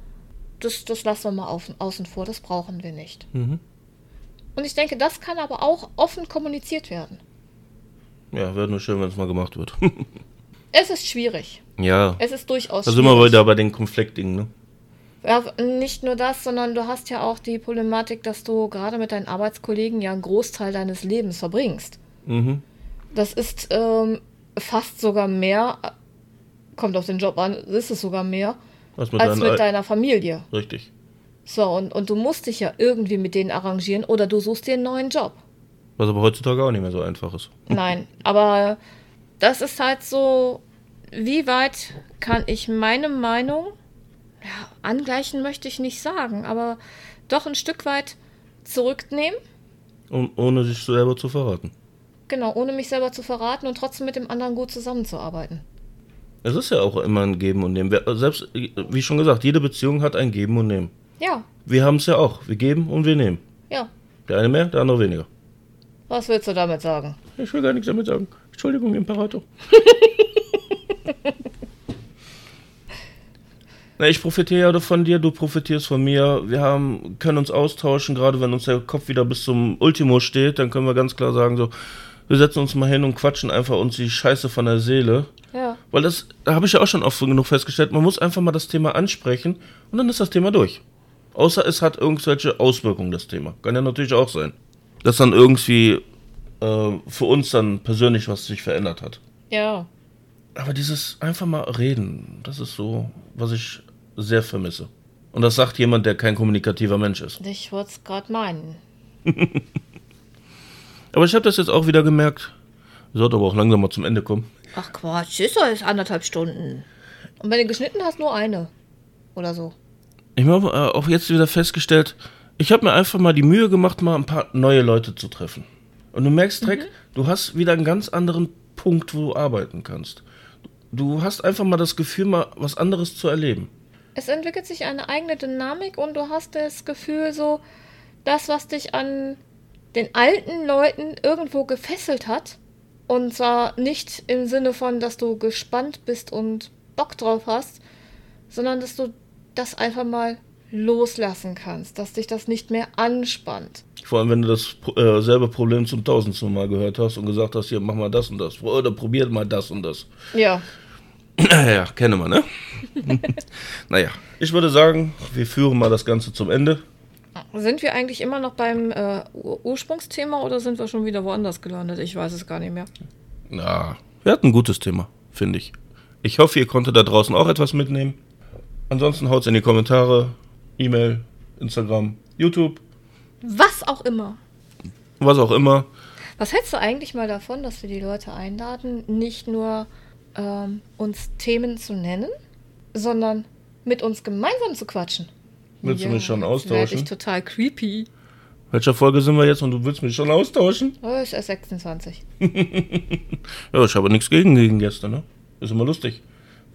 das, das lassen wir mal auf, außen vor, das brauchen wir nicht. Mhm. Und ich denke, das kann aber auch offen kommuniziert werden. Ja, wäre nur schön, wenn es mal gemacht wird. es ist schwierig. Ja. Es ist durchaus schwierig. Da sind wir wieder bei den Konfliktdingen, ne? Ja, nicht nur das, sondern du hast ja auch die Problematik, dass du gerade mit deinen Arbeitskollegen ja einen Großteil deines Lebens verbringst. Mhm. Das ist ähm, fast sogar mehr, kommt auf den Job an, ist es sogar mehr, als mit, als mit deiner Familie. Richtig. So, und, und du musst dich ja irgendwie mit denen arrangieren oder du suchst dir einen neuen Job. Was aber heutzutage auch nicht mehr so einfach ist. Nein, aber das ist halt so, wie weit kann ich meine Meinung, ja, angleichen möchte ich nicht sagen, aber doch ein Stück weit zurücknehmen. Und ohne sich selber zu verraten. Genau, ohne mich selber zu verraten und trotzdem mit dem anderen gut zusammenzuarbeiten. Es ist ja auch immer ein Geben und Nehmen. Selbst, wie schon gesagt, jede Beziehung hat ein Geben und Nehmen. Ja. Wir haben es ja auch. Wir geben und wir nehmen. Ja. Der eine mehr, der andere weniger. Was willst du damit sagen? Ich will gar nichts damit sagen. Entschuldigung, Imperator. Na, ich profitiere ja von dir, du profitierst von mir. Wir haben, können uns austauschen, gerade wenn uns der Kopf wieder bis zum Ultimo steht, dann können wir ganz klar sagen, so, wir setzen uns mal hin und quatschen einfach uns die Scheiße von der Seele. Ja. Weil das, da habe ich ja auch schon oft genug festgestellt, man muss einfach mal das Thema ansprechen und dann ist das Thema durch. Außer es hat irgendwelche Auswirkungen, das Thema. Kann ja natürlich auch sein. Dass dann irgendwie äh, für uns dann persönlich was sich verändert hat. Ja. Aber dieses einfach mal reden, das ist so, was ich sehr vermisse. Und das sagt jemand, der kein kommunikativer Mensch ist. Ich wollte es gerade meinen. aber ich habe das jetzt auch wieder gemerkt. Sollte aber auch langsam mal zum Ende kommen. Ach Quatsch, ist doch jetzt anderthalb Stunden. Und wenn du geschnitten hast, nur eine. Oder so. Ich habe äh, auch jetzt wieder festgestellt, ich habe mir einfach mal die Mühe gemacht, mal ein paar neue Leute zu treffen. Und du merkst direkt, mhm. du hast wieder einen ganz anderen Punkt, wo du arbeiten kannst. Du hast einfach mal das Gefühl, mal was anderes zu erleben. Es entwickelt sich eine eigene Dynamik und du hast das Gefühl, so, das, was dich an den alten Leuten irgendwo gefesselt hat, und zwar nicht im Sinne von, dass du gespannt bist und Bock drauf hast, sondern dass du das einfach mal loslassen kannst, dass dich das nicht mehr anspannt. Vor allem, wenn du das äh, selbe Problem zum tausendsten Mal gehört hast und gesagt hast, hier, mach mal das und das. Oder probiert mal das und das. Ja. Ja, kenne man, ne? naja, ich würde sagen, wir führen mal das Ganze zum Ende. Sind wir eigentlich immer noch beim äh, Ursprungsthema oder sind wir schon wieder woanders gelandet? Ich weiß es gar nicht mehr. Na, wir hatten ein gutes Thema, finde ich. Ich hoffe, ihr konntet da draußen auch etwas mitnehmen. Ansonsten haut's in die Kommentare, E-Mail, Instagram, YouTube. Was auch immer. Was auch immer. Was hältst du eigentlich mal davon, dass wir die Leute einladen, nicht nur ähm, uns Themen zu nennen, sondern mit uns gemeinsam zu quatschen? Willst ja, du mich schon austauschen? ich total creepy. Welcher Folge sind wir jetzt und du willst mich schon austauschen? Oh, ist erst 26. ja, ich habe nichts gegen, gegen Gäste, ne? Ist immer lustig.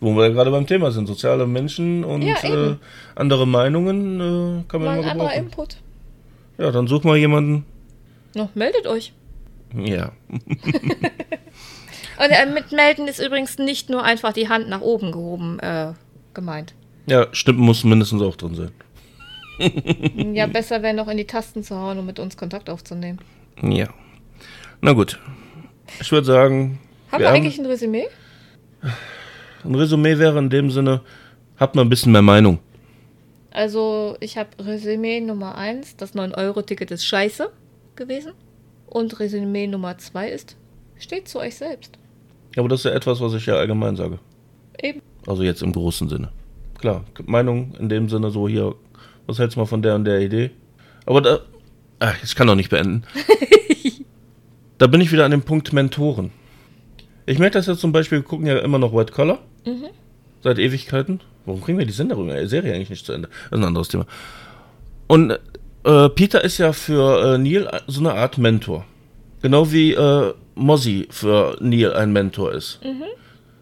Wo wir ja gerade beim Thema sind, soziale Menschen und ja, äh, andere Meinungen äh, kann man mal anderer Input. Ja, dann such mal jemanden. No, meldet euch. Ja. und äh, mit melden ist übrigens nicht nur einfach die Hand nach oben gehoben äh, gemeint. Ja, Stimmen muss mindestens auch drin sein. ja, besser wäre noch in die Tasten zu hauen, um mit uns Kontakt aufzunehmen. Ja. Na gut. Ich würde sagen. Haben wir, wir eigentlich haben ein Resümee? Ein Resümee wäre in dem Sinne, habt mal ein bisschen mehr Meinung. Also, ich habe Resümee Nummer 1, das 9-Euro-Ticket ist scheiße gewesen. Und Resümee Nummer 2 ist, steht zu euch selbst. Ja, aber das ist ja etwas, was ich ja allgemein sage. Eben. Also jetzt im großen Sinne. klar. Meinung in dem Sinne so hier, was hältst du mal von der und der Idee? Aber da, ach, ich kann doch nicht beenden. da bin ich wieder an dem Punkt Mentoren. Ich merke das jetzt zum Beispiel, wir gucken ja immer noch White Collar. Mhm. Seit Ewigkeiten. Warum kriegen wir die Senderung, die Serie eigentlich nicht zu Ende? Das ist ein anderes Thema. Und äh, Peter ist ja für äh, Neil so eine Art Mentor. Genau wie äh, Mozzie für Neil ein Mentor ist. Mhm.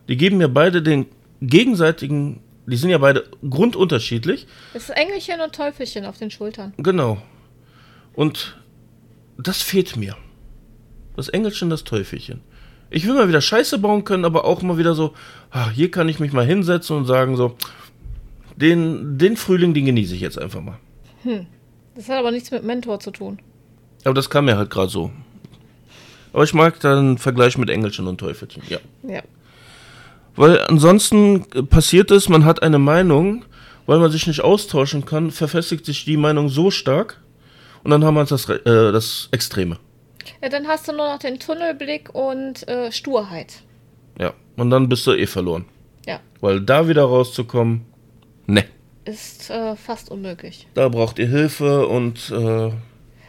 Die geben mir beide den gegenseitigen, die sind ja beide grundunterschiedlich. Das ist Engelchen und Teufelchen auf den Schultern. Genau. Und das fehlt mir. Das Engelchen, das Teufelchen. Ich will mal wieder Scheiße bauen können, aber auch mal wieder so, ach, hier kann ich mich mal hinsetzen und sagen so, den, den Frühling, den genieße ich jetzt einfach mal. Hm. Das hat aber nichts mit Mentor zu tun. Aber das kam mir halt gerade so. Aber ich mag dann Vergleich mit Engelchen und Teufelchen, ja. Ja. Weil ansonsten passiert es, man hat eine Meinung, weil man sich nicht austauschen kann, verfestigt sich die Meinung so stark und dann haben wir das, äh, das Extreme. Ja, dann hast du nur noch den Tunnelblick und äh, Sturheit. Ja, und dann bist du eh verloren. Ja. Weil da wieder rauszukommen, ne. Ist äh, fast unmöglich. Da braucht ihr Hilfe und. Äh,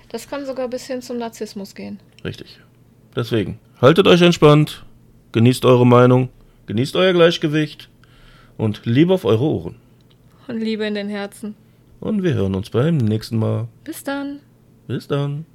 das kann sogar bis hin zum Narzissmus gehen. Richtig. Deswegen, haltet euch entspannt, genießt eure Meinung, genießt euer Gleichgewicht und Liebe auf eure Ohren. Und Liebe in den Herzen. Und wir hören uns beim nächsten Mal. Bis dann. Bis dann.